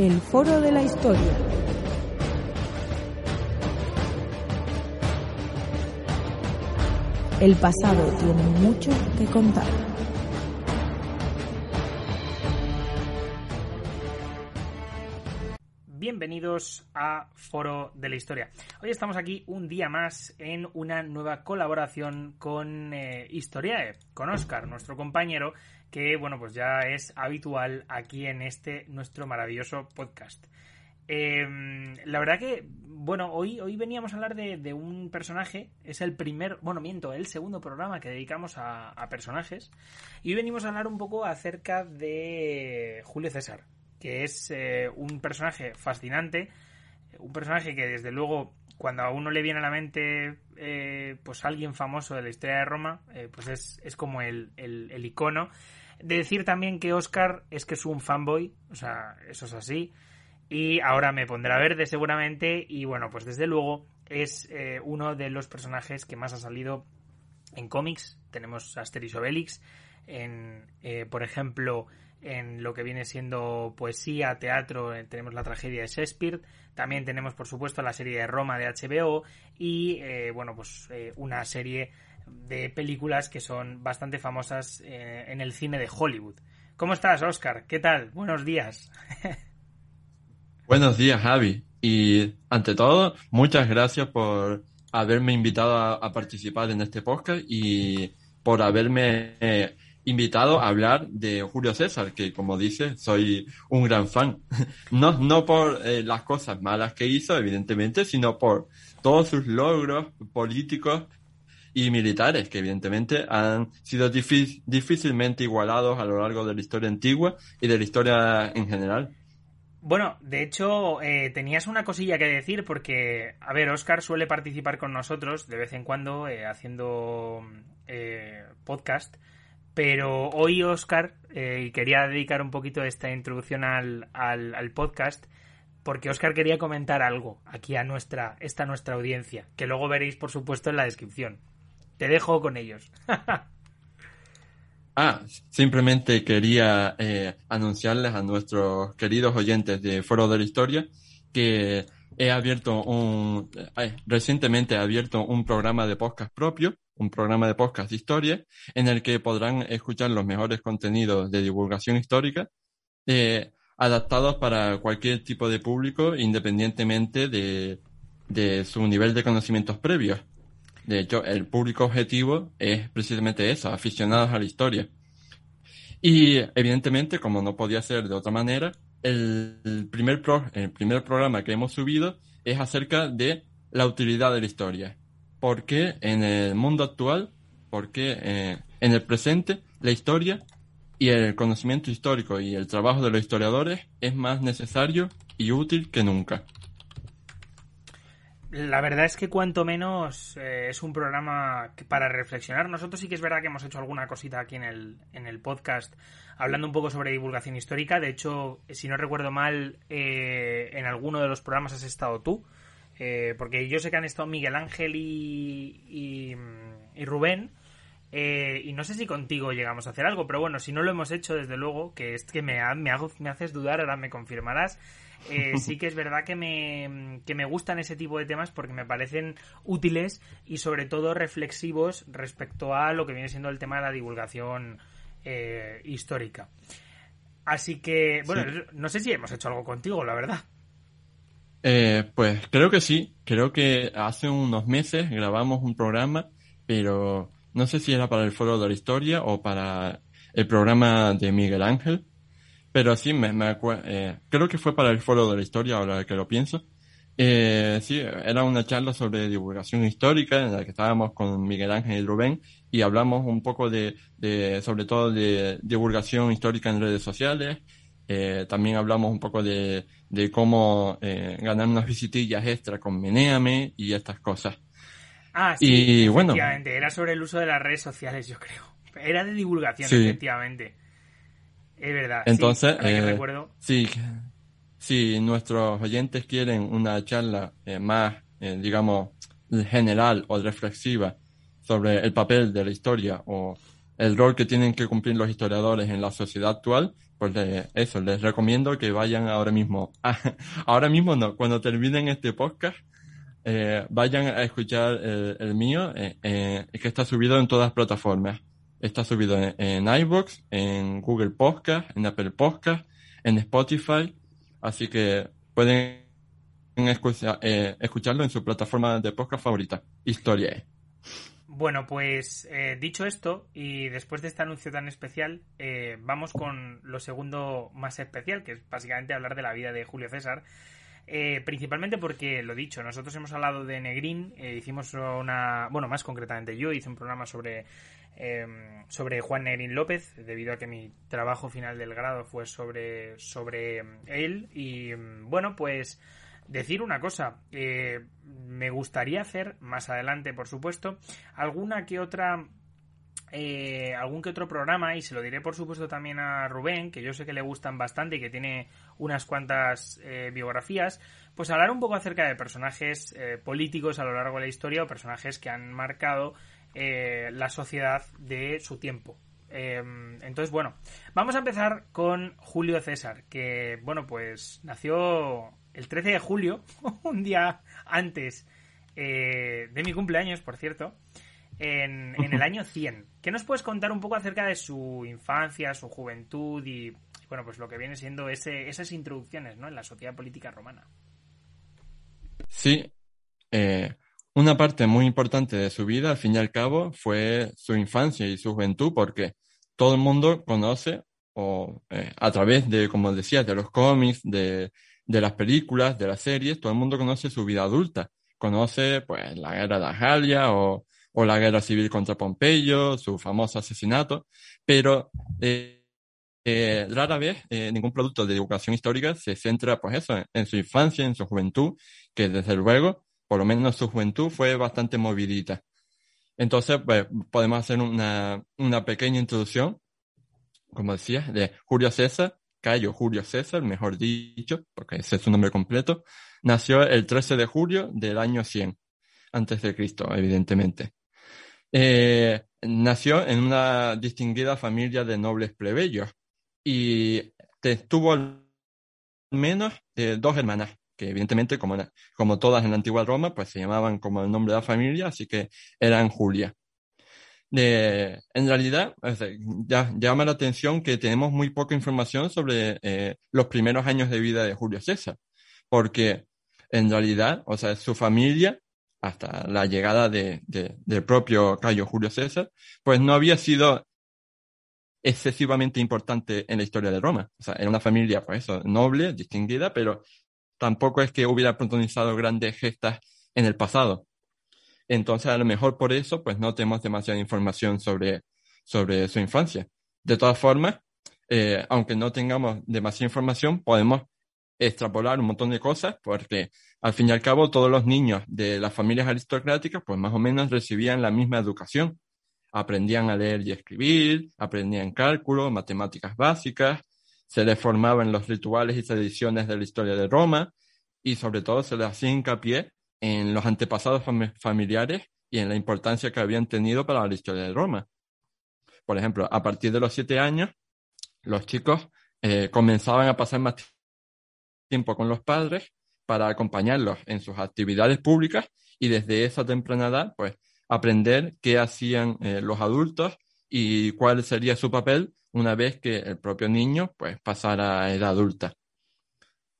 El Foro de la Historia. El pasado tiene mucho que contar. Bienvenidos a Foro de la Historia. Hoy estamos aquí un día más en una nueva colaboración con eh, Historiae, con Oscar, nuestro compañero, que bueno, pues ya es habitual aquí en este nuestro maravilloso podcast. Em, la verdad que, bueno, hoy, hoy veníamos a hablar de, un personaje, es el primer, bueno, miento, el segundo programa que dedicamos a, personajes, y hoy venimos a hablar un poco acerca de Julio César, que es eh, un personaje fascinante, un personaje que desde luego cuando a uno le viene a la mente eh, pues alguien famoso de la historia de Roma, eh, pues es, es como el, el, icono. De decir también que Oscar es que es un fanboy, o sea, eso es así. Y ahora me pondrá verde seguramente. Y bueno, pues desde luego es uno de los personajes que más ha salido en cómics. Tenemos Asterix Obelix. En, por ejemplo, en lo que viene siendo poesía, teatro, eh, tenemos la tragedia de Shakespeare, también tenemos por supuesto la serie de Roma de HBO y eh, bueno pues eh, una serie de películas que son bastante famosas en el cine de Hollywood. ¿Cómo estás, Oscar? ¿Qué tal? Buenos días. Buenos días, Javi. Y ante todo, muchas gracias por haberme invitado a, participar en este podcast y por haberme invitado a hablar de Julio César, que como dice, soy un gran fan. No, no por eh, las cosas malas que hizo, evidentemente, sino por todos sus logros políticos y militares, que evidentemente han sido difícilmente igualados a lo largo de la historia antigua y de la historia en general. Bueno, de hecho, eh, tenías una cosilla que decir porque, a ver, Oscar suele participar con nosotros de vez en cuando eh, haciendo podcast pero hoy, Oscar, eh, quería dedicar un poquito esta introducción al, al, podcast porque Oscar quería comentar algo aquí a nuestra, esta nuestra audiencia, que luego veréis, por supuesto, en la descripción. Te dejo con ellos. ah, simplemente quería eh, anunciarles a nuestros queridos oyentes de Foro de la Historia que he abierto un, eh, recientemente he abierto un programa de podcast propio un programa de podcast de historia en el que podrán escuchar los mejores contenidos de divulgación histórica eh, adaptados para cualquier tipo de público independientemente de, de su nivel de conocimientos previos. De hecho, el público objetivo es precisamente eso, aficionados a la historia. Y evidentemente, como no podía ser de otra manera, el primer, el primer programa que hemos subido es acerca de la utilidad de la historia por qué en el mundo actual, por qué eh, en el presente la historia y el conocimiento histórico y el trabajo de los historiadores es más necesario y útil que nunca. La verdad es que cuanto menos eh, es un programa para reflexionar. Nosotros sí que es verdad que hemos hecho alguna cosita aquí en el, en el podcast hablando un poco sobre divulgación histórica. De hecho, si no recuerdo mal, eh, en alguno de los programas has estado tú. Eh, porque yo sé que han estado Miguel Ángel y, Rubén. Eh, y no sé si contigo llegamos a hacer algo, pero bueno, si no lo hemos hecho, desde luego, que es que me, me, hago, me haces dudar, ahora me confirmarás. Eh, sí que es verdad que me, que me gustan ese tipo de temas porque me parecen útiles y sobre todo reflexivos respecto a lo que viene siendo el tema de la divulgación histórica. Así que, bueno, no sé si hemos hecho algo contigo, la verdad. Eh, pues creo que sí, creo que hace unos meses grabamos un programa, pero no sé si era para el Foro de la Historia o para el programa de Miguel Ángel, pero sí, me, me eh, creo que fue para el Foro de la Historia, ahora que lo pienso, Eh, sí, era una charla sobre divulgación histórica en la que estábamos con Miguel Ángel y Rubén y hablamos un poco de, de sobre todo de divulgación histórica en redes sociales. Eh, también hablamos un poco de, de cómo eh, ganar unas visitillas extra con Meneame y estas cosas. Ah, sí, y, bueno, era sobre el uso de las redes sociales, yo creo. Era de divulgación, efectivamente. Es verdad. Entonces, sí, sí, si nuestros oyentes quieren una charla eh, más, eh, digamos, general o reflexiva sobre el papel de la historia o el rol que tienen que cumplir los historiadores en la sociedad actual, pues eso, les recomiendo que vayan ahora mismo, ahora mismo no, cuando terminen este podcast, eh, vayan a escuchar el, mío, que está subido en todas las plataformas. Está subido en, en iVoox, en Google Podcast, en Apple Podcast, en Spotify Así que pueden eh, escucharlo en su plataforma de podcast favorita, Historia. Bueno, pues eh, dicho esto, y después de este anuncio tan especial, eh, vamos con lo segundo más especial, que es básicamente hablar de la vida de Julio César. Principalmente porque, lo dicho, nosotros hemos hablado de Negrín, hicimos una, bueno, más concretamente yo hice un programa sobre Em, sobre Juan Negrín López, debido a que mi trabajo final del grado fue sobre, sobre em, él. Y em, bueno, pues decir una cosa, eh, me gustaría hacer más adelante, por supuesto, alguna que otra eh, algún que otro programa y se lo diré por supuesto también a Rubén, que yo sé que le gustan bastante y que tiene unas cuantas eh, biografías, pues hablar un poco acerca de personajes políticos a lo largo de la historia o personajes que han marcado eh, la sociedad de su tiempo. Em, entonces, bueno, vamos a empezar con Julio César, que, bueno, pues nació el 13 de julio, un día antes eh, de mi cumpleaños, por cierto, en, el año 100. ¿Qué nos puedes contar un poco acerca de su infancia, su juventud y, bueno, pues lo que viene siendo ese, esas introducciones, ¿no? En la sociedad política romana. Sí, eh, una parte muy importante de su vida, al fin y al cabo, fue su infancia y su juventud, porque todo el mundo conoce, o eh, a través de, como decía, de los cómics, de, de las películas, de las series, todo el mundo conoce su vida adulta. Conoce, pues, la guerra de Ajalia o, o la guerra civil contra Pompeyo, su famoso asesinato, pero eh, eh, rara vez ningún producto de educación histórica se centra, pues eso, en su infancia, en su juventud, que desde luego por lo menos su juventud fue bastante movidita. Entonces, pues, podemos hacer una, una pequeña introducción, como decía, de Julio César, Cayo Julio César, mejor dicho, porque ese es su nombre completo, nació el 13 de julio del año 100, antes de Cristo, evidentemente. Eh, nació en una distinguida familia de nobles plebeyos y tuvo al menos eh, dos hermanas, que evidentemente, como, como todas en la antigua Roma, pues se llamaban como el nombre de la familia, así que eran Julia. en realidad, ya llama la atención que tenemos muy poca información sobre eh, los primeros años de vida de Julio César, porque en realidad, o sea, su familia, hasta la llegada de, del propio Cayo Julio César, pues no había sido excesivamente importante en la historia de Roma. O sea, era una familia, pues eso, noble, distinguida, pero tampoco es que hubiera protagonizado grandes gestas en el pasado. Entonces, a lo mejor por eso, pues no tenemos demasiada información sobre, sobre su infancia. De todas formas, eh, aunque no tengamos demasiada información, podemos extrapolar un montón de cosas, porque al fin y al cabo todos los niños de las familias aristocráticas, pues más o menos recibían la misma educación. Aprendían a leer y escribir, aprendían cálculo, matemáticas básicas, se les formaban los rituales y tradiciones de la historia de Roma y sobre todo se les hacía hincapié en los antepasados familiares y en la importancia que habían tenido para la historia de Roma. Por ejemplo, a partir de los siete años, los chicos eh, comenzaban a pasar más tiempo con los padres para acompañarlos en sus actividades públicas y desde esa temprana edad, pues, aprender qué hacían eh, los adultos y cuál sería su papel una vez que el propio niño pues pasara a edad adulta.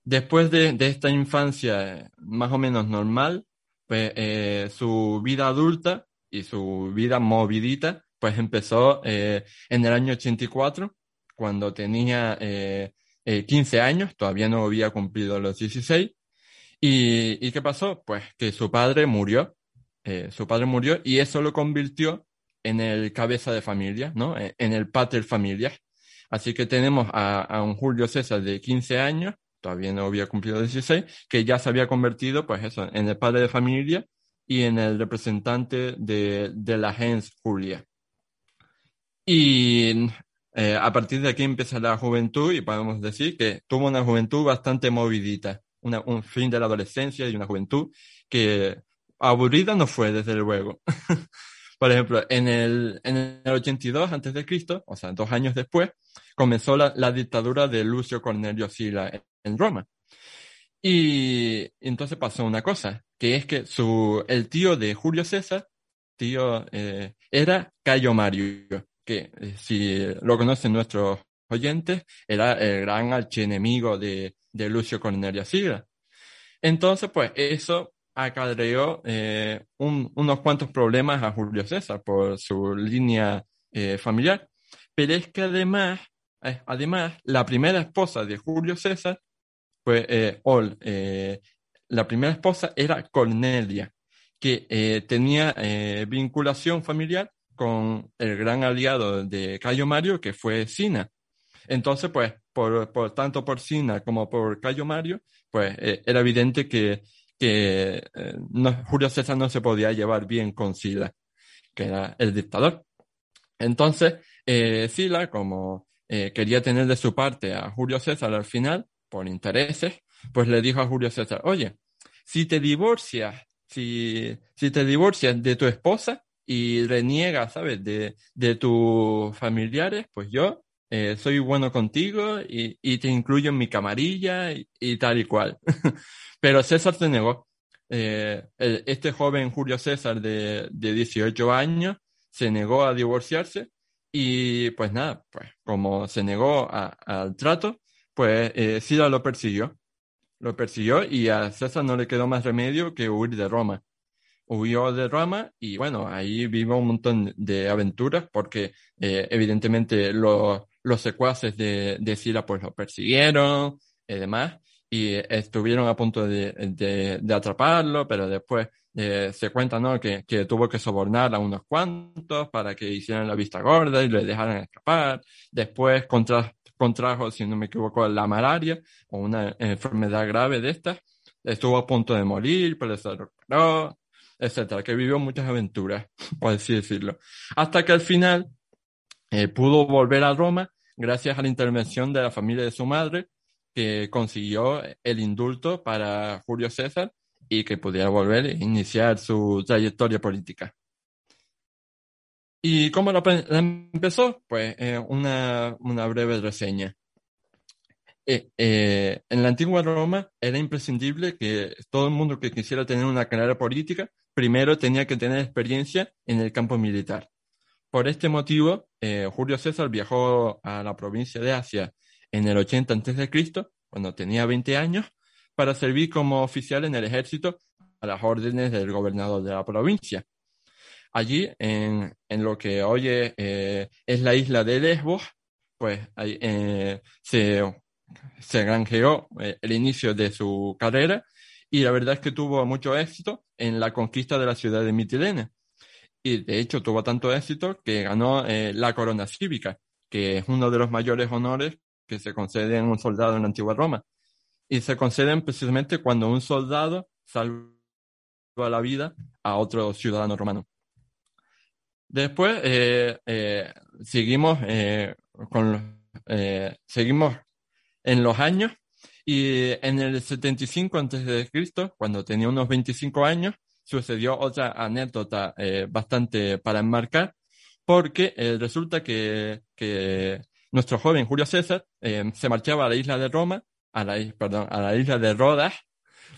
Después de, esta infancia eh, más o menos normal, pues eh, su vida adulta y su vida movidita pues empezó en el año 84, cuando tenía 15 años, todavía no había cumplido los 16, ¿Y, ¿Y, qué pasó? Pues que su padre murió, eh, su padre murió y eso lo convirtió en el cabeza de familia, ¿no? E, en el pater familia. Así que tenemos a, a, un Julio César de 15 años, todavía no había cumplido 16, que ya se había convertido, pues eso, en el padre de familia y en el representante de, de la gens Julia. Y eh, a partir de aquí empieza la juventud y podemos decir que tuvo una juventud bastante movidita, un fin de la adolescencia y una juventud que aburrida no fue, desde luego. Por ejemplo, en el, en el 82 antes de Cristo, o sea, dos años después, comenzó la, la dictadura de Lucio Cornelio Sila en, en Roma. Y entonces pasó una cosa, que es que su, el tío de Julio César, tío, eh, era Cayo Mario, que eh, si lo conocen nuestros oyentes, era el gran archienemigo de, de Lucio Cornelio Sila. Entonces, pues eso acarreó eh, un, unos cuantos problemas a Julio César por su línea eh, familiar. Pero es que además, además, la primera esposa de Julio César, pues, Ol, la primera esposa era Cornelia, que tenía vinculación familiar con el gran aliado de Cayo Mario, que fue Sina. Entonces, pues, por, tanto por Sina como por Cayo Mario, pues era evidente que que eh, Julio César no se podía llevar bien con Sila, que era el dictador. Entonces, eh, Sila, como eh, quería tener de su parte a Julio César al final, por intereses, pues le dijo a Julio César, oye, si te divorcias, si, si te divorcias de tu esposa y reniegas, ¿sabes?, de, de tus familiares, pues yo eh, soy bueno contigo y, y, te incluyo en mi camarilla y, tal y cual. Pero César se negó. Eh, este joven Julio César de, de 18 años se negó a divorciarse y pues nada, pues como se negó al trato, pues eh, lo persiguió. Lo persiguió y a César no le quedó más remedio que huir de Roma. Huyó de Roma y bueno, ahí vivió un montón de aventuras porque eh, evidentemente los, los secuaces de, de Sila pues lo persiguieron y demás y estuvieron a punto de, de, de atraparlo, pero después eh, se cuenta ¿no? que, que tuvo que sobornar a unos cuantos para que hicieran la vista gorda y le dejaran escapar. Después contra, contrajo, si no me equivoco, la malaria o una enfermedad grave de estas. Estuvo a punto de morir, pero se recuperó, etcétera, que vivió muchas aventuras, por así decirlo. Hasta que al final eh, pudo volver a Roma gracias a la intervención de la familia de su madre, que consiguió el indulto para Julio César y que pudiera volver a iniciar su trayectoria política. ¿Y cómo lo empezó? Pues eh, una, una, breve reseña. Eh, eh, en la antigua Roma era imprescindible que todo el mundo que quisiera tener una carrera política primero tenía que tener experiencia en el campo militar. Por este motivo, eh, Julio César viajó a la provincia de Asia en el 80 a.C., cuando tenía 20 años, para servir como oficial en el ejército a las órdenes del gobernador de la provincia. Allí, en, lo que hoy eh, es la isla de Lesbos, pues eh, se, se granjeó eh, el inicio de su carrera y la verdad es que tuvo mucho éxito en la conquista de la ciudad de Mitilene. Y de hecho tuvo tanto éxito que ganó eh, la corona cívica, que es uno de los mayores honores que se conceden a un soldado en la antigua Roma. Y se conceden precisamente cuando un soldado salva la vida a otro ciudadano romano. Después eh, seguimos con eh, seguimos en los años y en el 75 antes de Cristo, cuando tenía unos 25 años, sucedió otra anécdota eh, bastante para enmarcar, porque eh, resulta que, que nuestro joven Julio César eh, se marchaba a la isla de Roma, a la, perdón, a la isla de Rodas,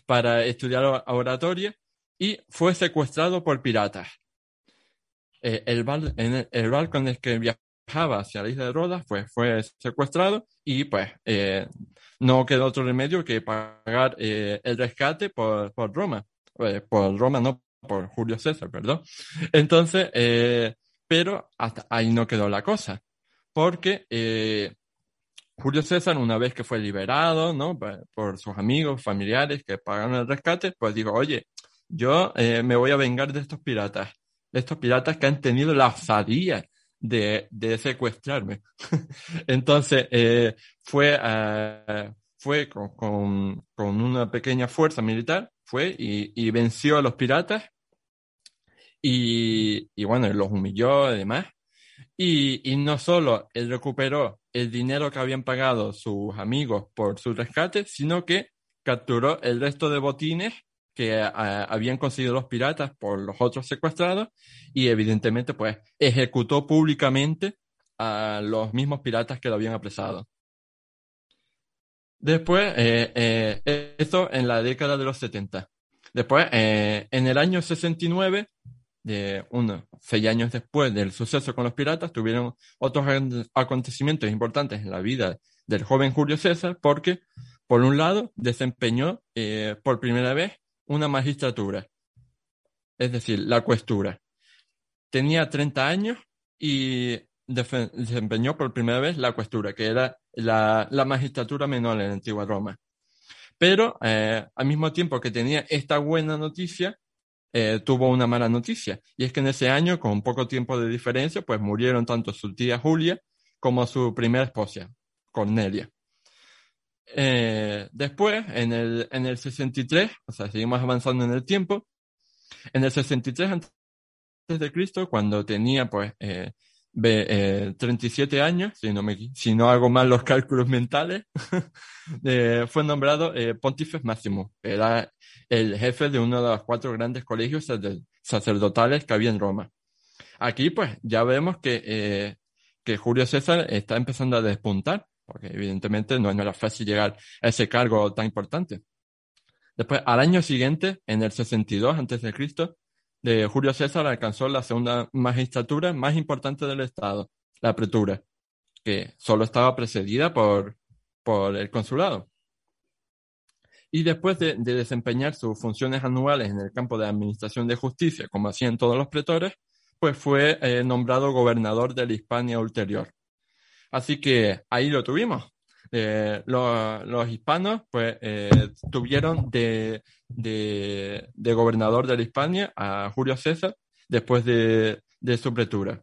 para estudiar oratoria y fue secuestrado por piratas. El, bar, en el, barco en el que viajaba hacia la isla de Rodas pues, fue secuestrado y pues eh, no quedó otro remedio que pagar eh, el rescate por, Roma. Eh, por Roma, no por Julio César, perdón. Entonces, pero hasta ahí no quedó la cosa porque Julio César, una vez que fue liberado, ¿no? Por sus amigos, familiares que pagaron el rescate, pues dijo, oye, yo me voy a vengar de estos piratas, estos piratas que han tenido la osadía de, secuestrarme. Entonces, eh, fue, uh, fue con, con, con, una pequeña fuerza militar, fue y, y venció a los piratas y, y bueno, los humilló además. Y, y no solo él recuperó el dinero que habían pagado sus amigos por su rescate, sino que capturó el resto de botines que habían conseguido los piratas por los otros secuestrados y evidentemente pues ejecutó públicamente a los mismos piratas que lo habían apresado. Después, eh, eh, esto en la década de los 70. Después, eh, en el año 69, de unos seis años después del suceso con los piratas, tuvieron otros acontecimientos importantes en la vida del joven Julio César, porque, por un lado, desempeñó eh, por primera vez una magistratura, es decir, la cuestura. Tenía 30 años y desempeñó por primera vez la cuestura, que era la, magistratura menor en la antigua Roma. Pero eh, al mismo tiempo que tenía esta buena noticia, eh, tuvo una mala noticia. Y es que en ese año, con poco tiempo de diferencia, pues murieron tanto su tía Julia como su primera esposa, Cornelia. Eh, después, en el, en el 63, o sea, seguimos avanzando en el tiempo, en el 63 antes de Cristo, cuando tenía pues eh, eh, 37 años, si no, me, si no hago mal los cálculos mentales, eh, fue nombrado eh, Pontifex Máximo, era el jefe de uno de los cuatro grandes colegios sacerdotales que había en Roma. Aquí pues ya vemos que, eh, que Julio César está empezando a despuntar, porque evidentemente no, era fácil llegar a ese cargo tan importante. Después, al año siguiente, en el 62 a.C., de Julio César alcanzó la segunda magistratura más importante del Estado, la pretura, que solo estaba precedida por, por el consulado. Y después de, desempeñar sus funciones anuales en el campo de administración de justicia, como hacían todos los pretores, pues fue eh, nombrado gobernador de la Hispania ulterior. Así que ahí lo tuvimos. Eh, los hispanos pues eh, tuvieron de, de, de, gobernador de la Hispania a Julio César después de, de su pretura.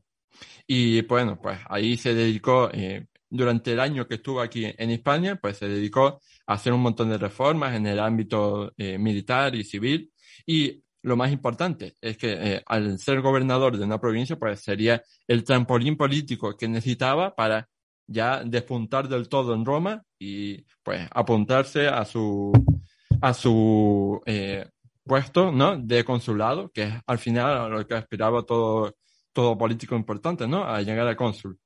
Y bueno, pues ahí se dedicó, eh, durante el año que estuvo aquí en España, pues se dedicó a hacer un montón de reformas en el ámbito eh, militar y civil. Y lo más importante es que eh, al ser gobernador de una provincia, pues sería el trampolín político que necesitaba para ya despuntar del todo en Roma y pues apuntarse a su, a su eh, puesto ¿no? de consulado, que es al final lo que aspiraba todo, todo político importante, ¿no? a llegar a cónsul.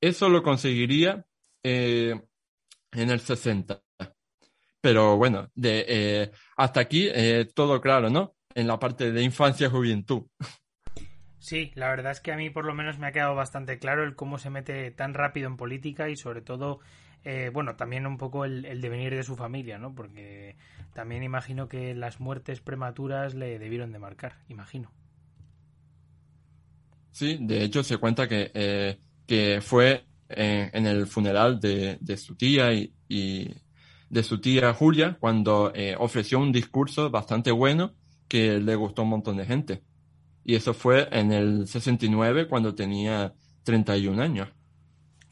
Eso lo conseguiría eh, en el 60. Pero bueno, de, eh, hasta aquí todo claro, ¿no? En la parte de infancia y juventud. Sí, la verdad es que a mí por lo menos me ha quedado bastante claro el cómo se mete tan rápido en política y sobre todo, eh, bueno, también un poco el, devenir de su familia, ¿no? Porque también imagino que las muertes prematuras le debieron de marcar, imagino. Sí, de hecho se cuenta que, eh, que fue en, en, el funeral de, de su tía y, y, de su tía Julia cuando eh, ofreció un discurso bastante bueno que le gustó a un montón de gente. Y eso fue en el 69 cuando tenía 31 años.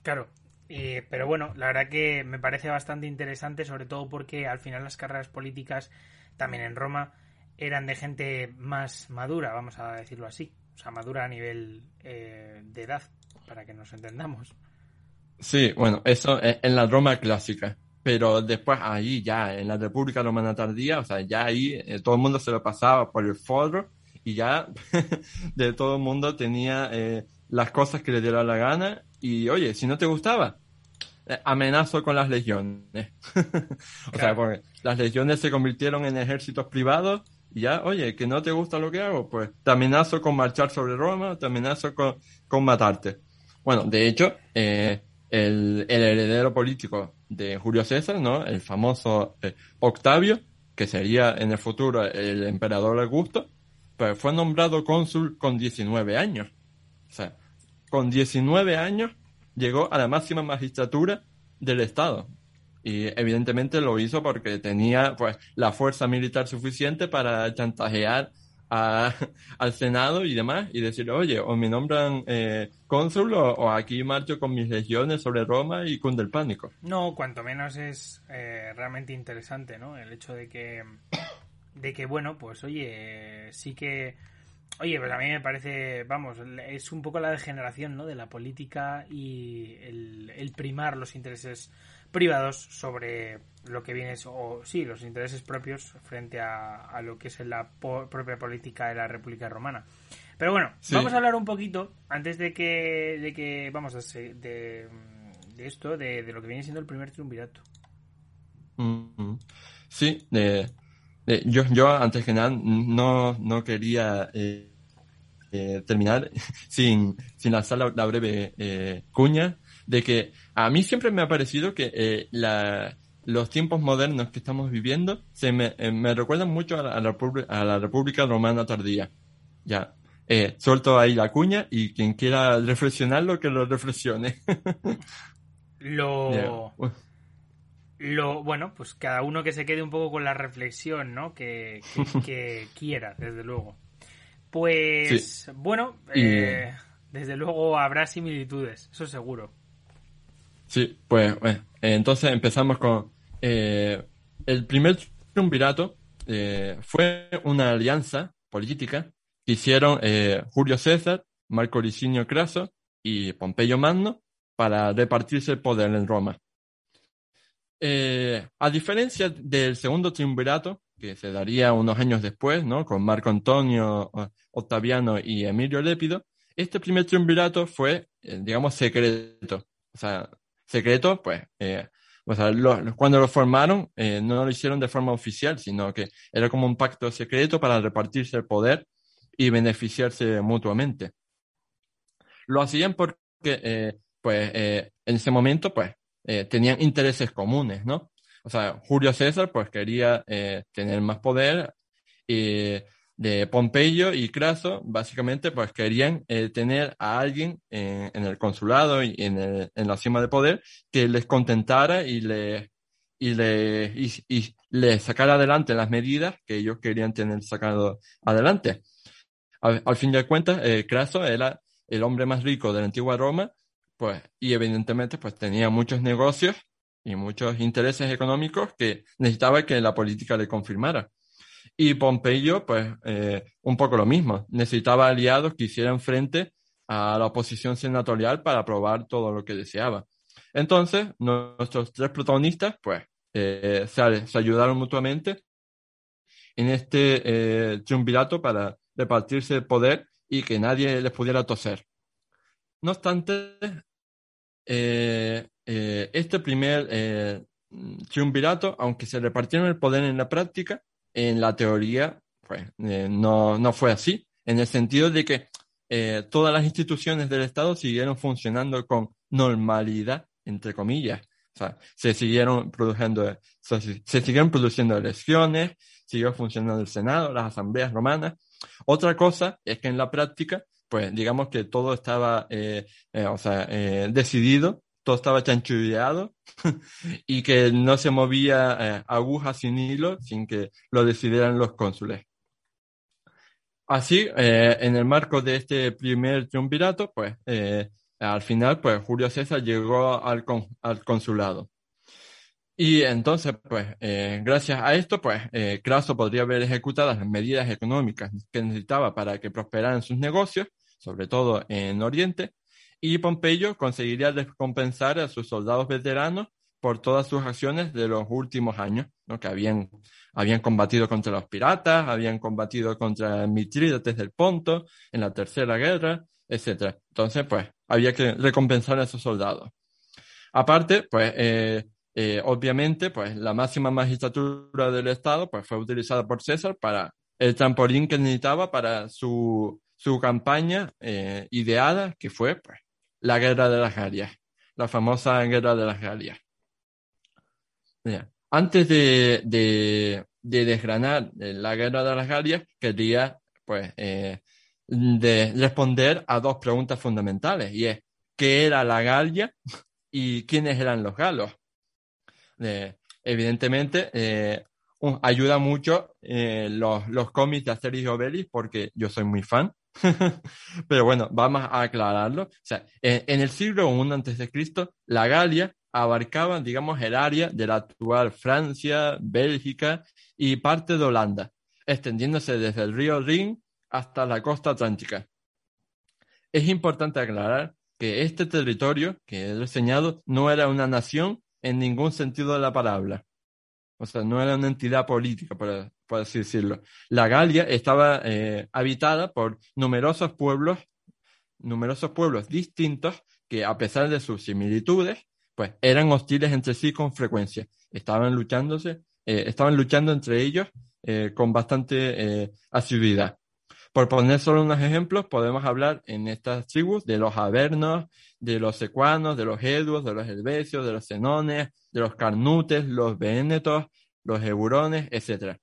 Claro, eh, pero bueno, la verdad que me parece bastante interesante, sobre todo porque al final las carreras políticas, también en Roma, eran de gente más madura, vamos a decirlo así. O sea, madura a nivel eh, de edad, para que nos entendamos. Sí, bueno, eso en la Roma clásica. Pero después ahí ya, en la República Romana Tardía, o sea, ya ahí eh, todo el mundo se lo pasaba por el foro y ya de todo el mundo tenía eh, las cosas que le diera la gana y oye, si no te gustaba, eh, amenazo con las legiones. o claro. sea, porque las legiones se convirtieron en ejércitos privados y ya, oye, que no te gusta lo que hago, pues te amenazo con marchar sobre Roma, te amenazo con, con matarte. Bueno, de hecho, eh, el, el, heredero político de Julio César, ¿no? El famoso eh, Octavio, que sería en el futuro el emperador Augusto, pues fue nombrado cónsul con 19 años. O sea, con 19 años llegó a la máxima magistratura del Estado. Y evidentemente lo hizo porque tenía pues la fuerza militar suficiente para chantajear al Senado y demás y decir, oye, o me nombran eh, cónsul o, aquí marcho con mis legiones sobre Roma y cunde el pánico. No, cuanto menos es eh, realmente interesante, ¿no? El hecho de que, de que, bueno, pues oye, sí que... Oye, pues a mí me parece, vamos, es un poco la degeneración, ¿no? De la política y el, el primar los intereses privados sobre lo que viene, o sí, los intereses propios frente a, lo que es la propia política de la República Romana. Pero bueno, vamos a hablar un poquito, antes de que, de que vamos a de, de, esto, de, lo que viene siendo el primer triunvirato. Mm-hmm. Sí, yo, yo antes que nada no, no quería eh, eh, terminar sin, sin lanzar la, breve eh, cuña de que a mí siempre me ha parecido que eh, los tiempos modernos que estamos viviendo se me, eh, recuerdan mucho a la, a, la, República Romana tardía. Ya, eh, suelto ahí la cuña y quien quiera reflexionarlo, que lo reflexione. lo... Lo, bueno, pues cada uno que se quede un poco con la reflexión, ¿no? Que, que, quiera, desde luego. Pues, bueno, desde luego habrá similitudes, eso seguro. Sí, pues entonces empezamos con eh, el primer triunvirato eh, fue una alianza política que hicieron eh, Julio César, Marco Licinio Craso y Pompeyo Magno para repartirse el poder en Roma. A diferencia del segundo triunvirato, que se daría unos años después, ¿no? Con Marco Antonio, Octaviano y Emilio Lépido, este primer triunvirato fue, digamos, secreto. O sea, secreto, pues, eh, o sea, cuando lo formaron, eh, no lo hicieron de forma oficial, sino que era como un pacto secreto para repartirse el poder y beneficiarse mutuamente. Lo hacían porque, eh, pues, en ese momento, pues, tenían intereses comunes, ¿no? O sea, Julio César, pues, quería tener más poder y de Pompeyo y Craso, básicamente, pues querían eh, tener a alguien en el consulado y en, el, en, la cima de poder que les contentara y le y le y, le sacara adelante las medidas que ellos querían tener sacado adelante. Al, fin de cuentas, eh, Craso era el hombre más rico de la antigua Roma, pues, y evidentemente, pues tenía muchos negocios y muchos intereses económicos que necesitaba que la política le confirmara. Y Pompeyo, pues, eh, un poco lo mismo. Necesitaba aliados que hicieran frente a la oposición senatorial para aprobar todo lo que deseaba. Entonces, nuestros tres protagonistas, pues, eh, se, ayudaron mutuamente en este eh, triunvirato para repartirse el poder y que nadie les pudiera toser. No obstante, este primer triunvirato, aunque se repartieron el poder en la práctica, en la teoría, pues eh, no, no fue así, en el sentido de que eh, todas las instituciones del Estado siguieron funcionando con normalidad, entre comillas. O sea, se siguieron produciendo, se, siguieron produciendo elecciones, siguió funcionando el Senado, las asambleas romanas. Otra cosa es que en la práctica, pues digamos que todo estaba, eh, o sea, decidido todo estaba chanchulleado y que no se movía eh, aguja sin hilo sin que lo decidieran los cónsules. Así, eh, en el marco de este primer triunvirato, pues eh, al final, pues Julio César llegó al, al consulado. Y entonces, pues, gracias a esto, pues, Craso podría haber ejecutado las medidas económicas que necesitaba para que prosperaran sus negocios, sobre todo en Oriente, y Pompeyo conseguiría recompensar a sus soldados veteranos por todas sus acciones de los últimos años, ¿no? que habían, habían combatido contra los piratas, habían combatido contra Mitrídates del Ponto en la Tercera Guerra, etc. Entonces, pues, había que recompensar a esos soldados. Aparte, pues, eh, eh, obviamente, pues, la máxima magistratura del Estado, pues, fue utilizada por César para el trampolín que necesitaba para su, su campaña eh, ideada, que fue, pues, la guerra de las Galias, la famosa guerra de las Galias. Antes de, de, desgranar eh, la guerra de las Galias, quería pues, eh, de responder a dos preguntas fundamentales, y es, ¿qué era la Galia? ¿Y quiénes eran los galos? Evidentemente, ayuda mucho los, los cómics de Asterix y Obelix porque yo soy muy fan. Pero bueno, vamos a aclararlo. O sea, en, el siglo I Cristo, la Galia abarcaba, digamos, el área de la actual Francia, Bélgica y parte de Holanda, extendiéndose desde el río Rin hasta la costa atlántica. Es importante aclarar que este territorio que he reseñado no era una nación en ningún sentido de la palabra. O sea, no era una entidad política, por, así decirlo. La Galia estaba eh, habitada por numerosos pueblos, numerosos pueblos distintos que, a pesar de sus similitudes, pues eran hostiles entre sí con frecuencia. Estaban luchándose, eh, estaban luchando entre ellos eh, con bastante asiduidad. Por poner solo unos ejemplos, podemos hablar en estas tribus de los avernos, de los secuanos, de los eduos, de los helvecios, de los cenones, de los carnutes, los vénetos, los eurones, etc.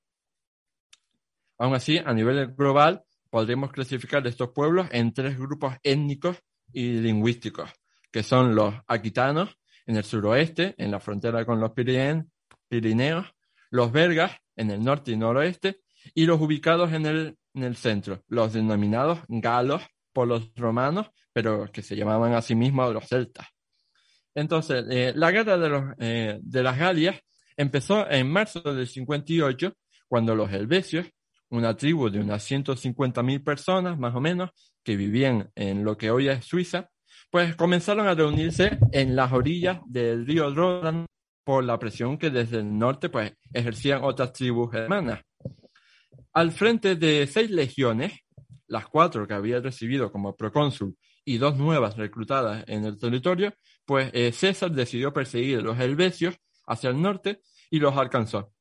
Aún así, a nivel global, podríamos clasificar estos pueblos en tres grupos étnicos y lingüísticos, que son los aquitanos en el suroeste, en la frontera con los Pirineos, los belgas en el norte y noroeste, y los ubicados en el en el centro, los denominados galos por los romanos, pero que se llamaban a sí mismos los celtas. Entonces, eh, la guerra de, los, eh, de las Galias empezó en marzo del 58, cuando los helvecios, una tribu de unas 150.000 personas más o menos, que vivían en lo que hoy es Suiza, pues comenzaron a reunirse en las orillas del río Ródano por la presión que desde el norte pues ejercían otras tribus hermanas. Al frente de seis legiones, las cuatro que había recibido como procónsul y dos nuevas reclutadas en el territorio, pues eh, César decidió perseguir a los helvecios hacia el norte y los alcanzó.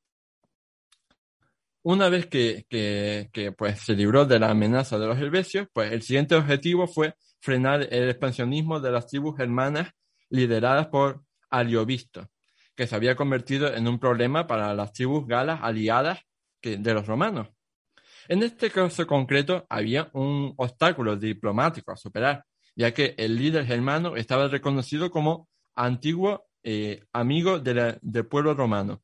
Una vez que, pues, se libró de la amenaza de los helvecios, pues el siguiente objetivo fue frenar el expansionismo de las tribus germanas lideradas por Ariovisto, que se había convertido en un problema para las tribus galas aliadas de los romanos. En este caso concreto había un obstáculo diplomático a superar, ya que el líder germano estaba reconocido como antiguo eh, amigo del pueblo romano.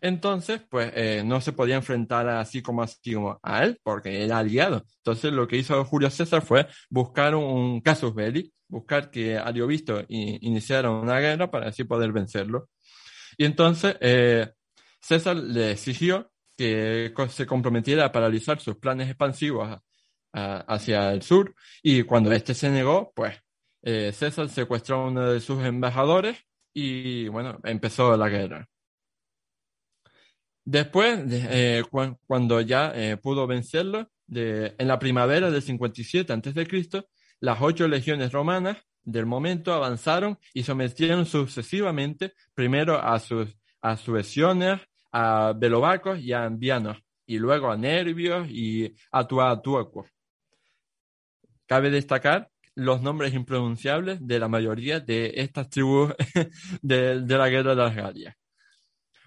Entonces, pues eh, no se podía enfrentar así como así como a él, porque era aliado. Entonces, lo que hizo Julio César fue buscar un casus belli, buscar que Ariovisto iniciara una guerra para así poder vencerlo. Y entonces, eh, César le exigió que se comprometiera a paralizar sus planes expansivos hacia el sur y cuando este se negó, pues eh, César secuestró a uno de sus embajadores y bueno, empezó la guerra. Después, eh, cuando ya eh, pudo vencerlo, en la primavera del 57 a.C., las ocho legiones romanas del momento avanzaron y sometieron sucesivamente primero a sus a sueciones, a belovacos y a ambianos, y luego a nervios y a tuacuos. Cabe destacar los nombres impronunciables de la mayoría de estas tribus de, la guerra de las Galias.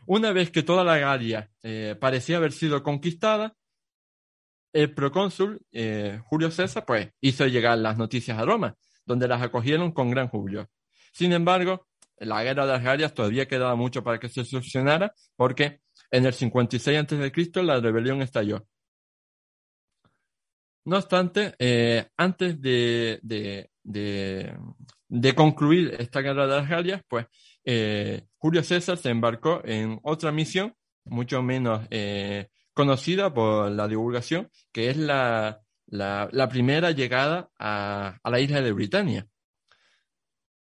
Una vez que toda la Galia eh, parecía haber sido conquistada, el procónsul eh, Julio César pues, hizo llegar las noticias a Roma, donde las acogieron con gran júbilo. Sin embargo, la guerra de las Galias todavía quedaba mucho para que se solucionara, porque en el 56 a.C. la rebelión estalló. No obstante, eh, antes de, de, concluir esta guerra de las Galias, pues eh, Julio César se embarcó en otra misión, mucho menos eh, conocida por la divulgación, que es la, la, primera llegada a, a la isla de Britania.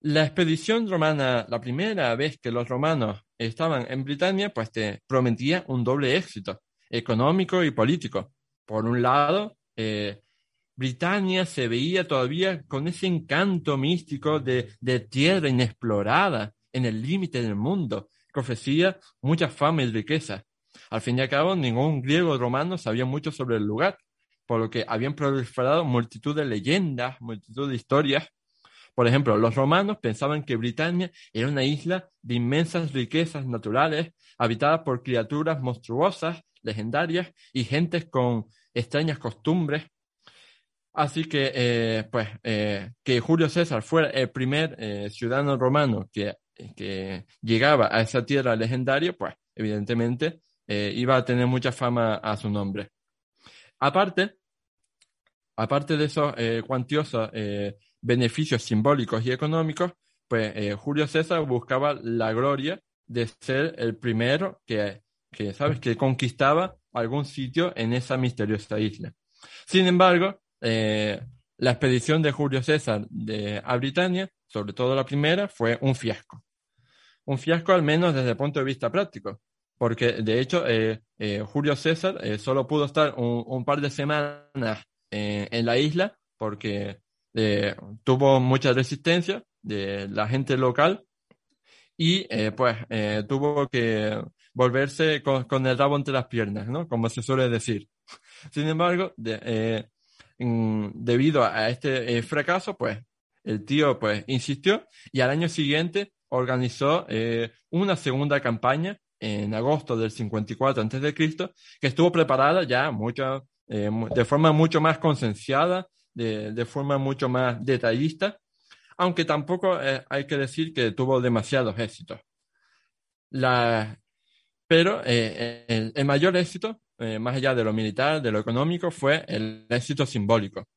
La expedición romana, la primera vez que los romanos estaban en Britania, pues te prometía un doble éxito, económico y político. Por un lado, eh, Britania se veía todavía con ese encanto místico de, de tierra inexplorada en el límite del mundo, que ofrecía mucha fama y riqueza. Al fin y al cabo, ningún griego o romano sabía mucho sobre el lugar, por lo que habían proliferado multitud de leyendas, multitud de historias por ejemplo, los romanos pensaban que Britania era una isla de inmensas riquezas naturales, habitada por criaturas monstruosas, legendarias y gentes con extrañas costumbres. Así que, eh, pues, eh, que Julio César fuera el primer eh, ciudadano romano que, que, llegaba a esa tierra legendaria, pues, evidentemente, iba a tener mucha fama a su nombre. Aparte, aparte de esos cuantiosos beneficios simbólicos y económicos, pues Julio César buscaba la gloria de ser el primero que, que, ¿sabes?, que conquistaba algún sitio en esa misteriosa isla. Sin embargo, eh, la expedición de Julio César a Britania, sobre todo la primera, fue un fiasco. Un fiasco al menos desde el punto de vista práctico, porque de hecho eh, eh, Julio César solo pudo estar un, par de semanas en la isla porque tuvo mucha resistencia de la gente local y pues tuvo que volverse con, el rabo entre las piernas, ¿no? Como se suele decir. Sin embargo, de, debido a este eh, fracaso, pues el tío pues insistió y al año siguiente organizó eh, una segunda campaña en agosto del 54 a.C., que estuvo preparada ya mucho, eh, de forma mucho más concienciada, de, de, forma mucho más detallista, aunque tampoco hay que decir que tuvo demasiados éxitos. La, pero el, mayor éxito eh, más allá de lo militar, de lo económico, fue el éxito simbólico,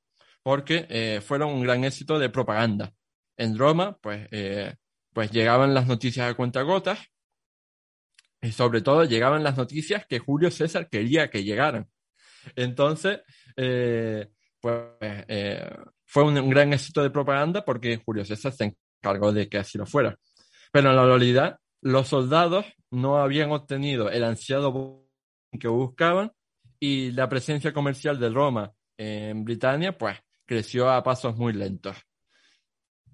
porque eh, fueron un gran éxito de propaganda. En Roma, pues, eh, pues llegaban las noticias a cuentagotas, y sobre todo llegaban las noticias que Julio César quería que llegaran. Entonces, pues fue un, un, gran éxito de propaganda porque Julio César se encargó de que así lo fuera. Pero en la realidad, los soldados no habían obtenido el ansiado que buscaban y la presencia comercial de Roma en Britania pues creció a pasos muy lentos.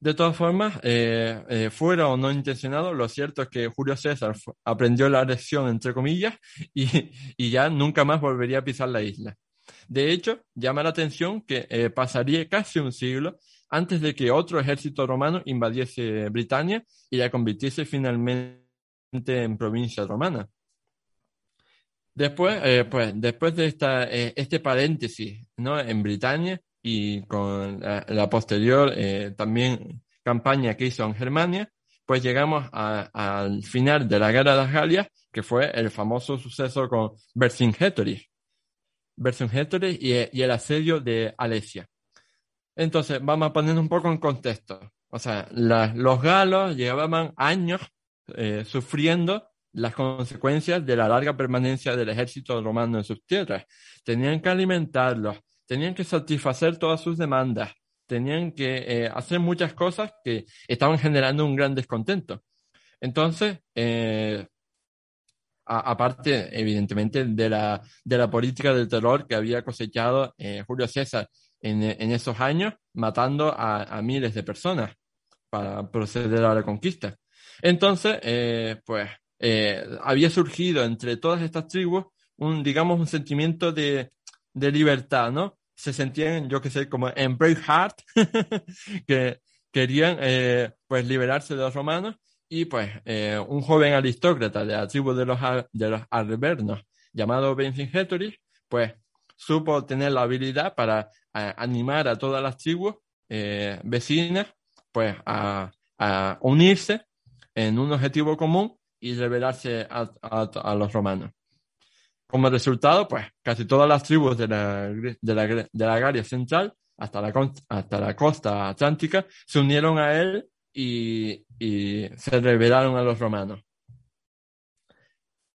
De todas formas, eh, eh, fuera o no intencionado, lo cierto es que Julio César aprendió la lección, entre comillas, y, ya nunca más volvería a pisar la isla. De hecho, llama la atención que eh, pasaría casi un siglo antes de que otro ejército romano invadiese Britania y la convirtiese finalmente en provincia romana. Después, pues, después de esta, este paréntesis ¿no? en Britania y con la, posterior eh, también campaña que hizo en Germania, pues llegamos al final de la Guerra de las Galias, que fue el famoso suceso con Vercingetorix. Vercingetorix y, el asedio de Alesia. Entonces, vamos a poner un poco en contexto. O sea, los galos llevaban años sufriendo las consecuencias de la larga permanencia del ejército romano en sus tierras. Tenían que alimentarlos, tenían que satisfacer todas sus demandas, tenían que eh, hacer muchas cosas que estaban generando un gran descontento. Entonces, eh, aparte, evidentemente, de la, de la política del terror que había cosechado eh, Julio César en, en, esos años, matando a, miles de personas para proceder a la conquista. Entonces, pues, había surgido entre todas estas tribus un, digamos, un sentimiento de, de libertad, ¿no? Se sentían, yo que sé, como en Braveheart, que querían, eh, pues, liberarse de los romanos y, pues, eh, un joven aristócrata de la tribu de los, de los llamado Bencingetorix, pues, supo tener la habilidad para animar a todas las tribus vecinas, pues, a, a unirse en un objetivo común y rebelarse a, los romanos. Como resultado, pues casi todas las tribus de la, de la, de la Galia Central hasta la, hasta la costa atlántica se unieron a él y, y se rebelaron a los romanos.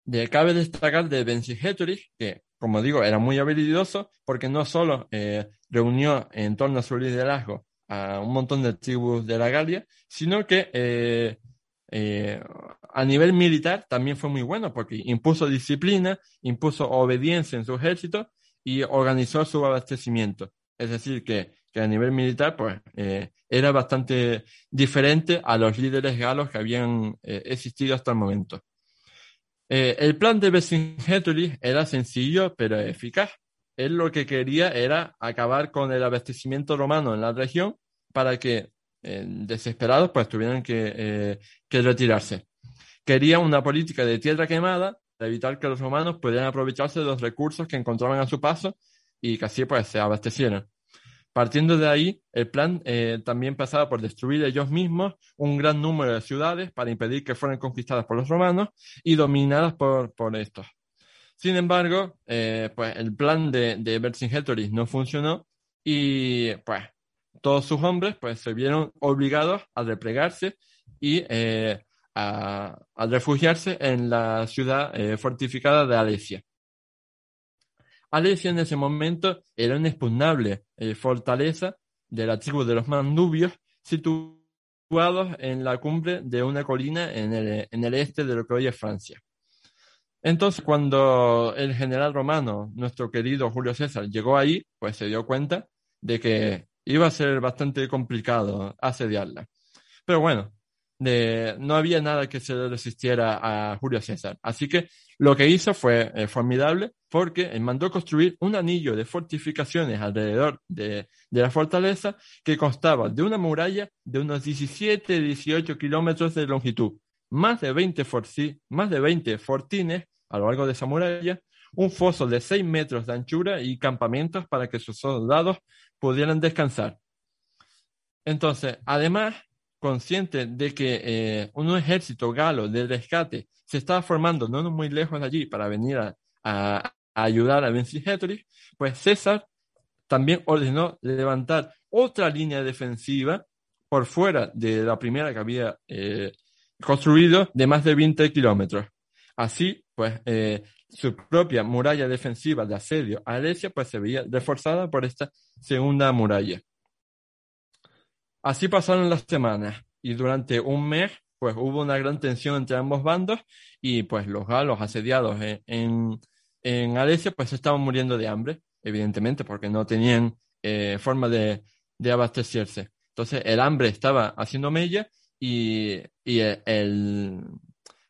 De, cabe destacar de Bensigétorix, que como digo, era muy habilidoso porque no solo eh, reunió en torno a su liderazgo a un montón de tribus de la Galia, sino que eh, eh, a nivel militar también fue muy bueno porque impuso disciplina, impuso obediencia en su ejército y organizó su abastecimiento. Es decir, que, que a nivel militar pues, eh, era bastante diferente a los líderes galos que habían eh, existido hasta el momento. el plan de Vercingetorix era sencillo pero eficaz. Él lo que quería era acabar con el abastecimiento romano en la región para que desesperados, pues tuvieron que, eh, retirarse. Quería una política de tierra quemada para evitar que los romanos pudieran aprovecharse de los recursos que encontraban a su paso y que así pues se abastecieran. Partiendo de ahí, el plan eh, también pasaba por destruir ellos mismos un gran número de ciudades para impedir que fueran conquistadas por los romanos y dominadas por, por estos. Sin embargo, eh, pues el plan de, de no funcionó y pues todos sus hombres pues se vieron obligados a replegarse y eh, a, refugiarse en la ciudad eh, fortificada de Alesia. Alesia en ese momento era una inexpugnable eh, fortaleza de la tribu de los Mandubios, situados en la cumbre de una colina en el, en el este de lo que hoy es Francia. Entonces, cuando el general romano, nuestro querido Julio César, llegó ahí, pues se dio cuenta de que iba a ser bastante complicado asediarla. Pero bueno, no había nada que se resistiera a Julio César. Así que lo que hizo fue eh, formidable porque mandó construir un anillo de fortificaciones alrededor de, de, la fortaleza que constaba de una muralla de unos 17-18 kilómetros de longitud, más de 20, forci, más de 20 fortines a lo largo de esa muralla, un foso de 6 metros de anchura y campamentos para que sus soldados pudieran descansar. Entonces, además, consciente de que eh, un ejército galo de rescate se estaba formando no muy lejos de allí para venir a, ayudar a Vercingetorix, pues César también ordenó levantar otra línea defensiva por fuera de la primera que había eh, construido de más de 20 kilómetros. Así, pues, eh, su propia muralla defensiva de asedio a Alesia, pues se veía reforzada por esta segunda muralla. Así pasaron las semanas y durante un mes, pues hubo una gran tensión entre ambos bandos y pues los galos asediados en, en, en Alesia, pues estaban muriendo de hambre, evidentemente, porque no tenían eh, forma de, de abastecerse. Entonces el hambre estaba haciendo mella y, y el, el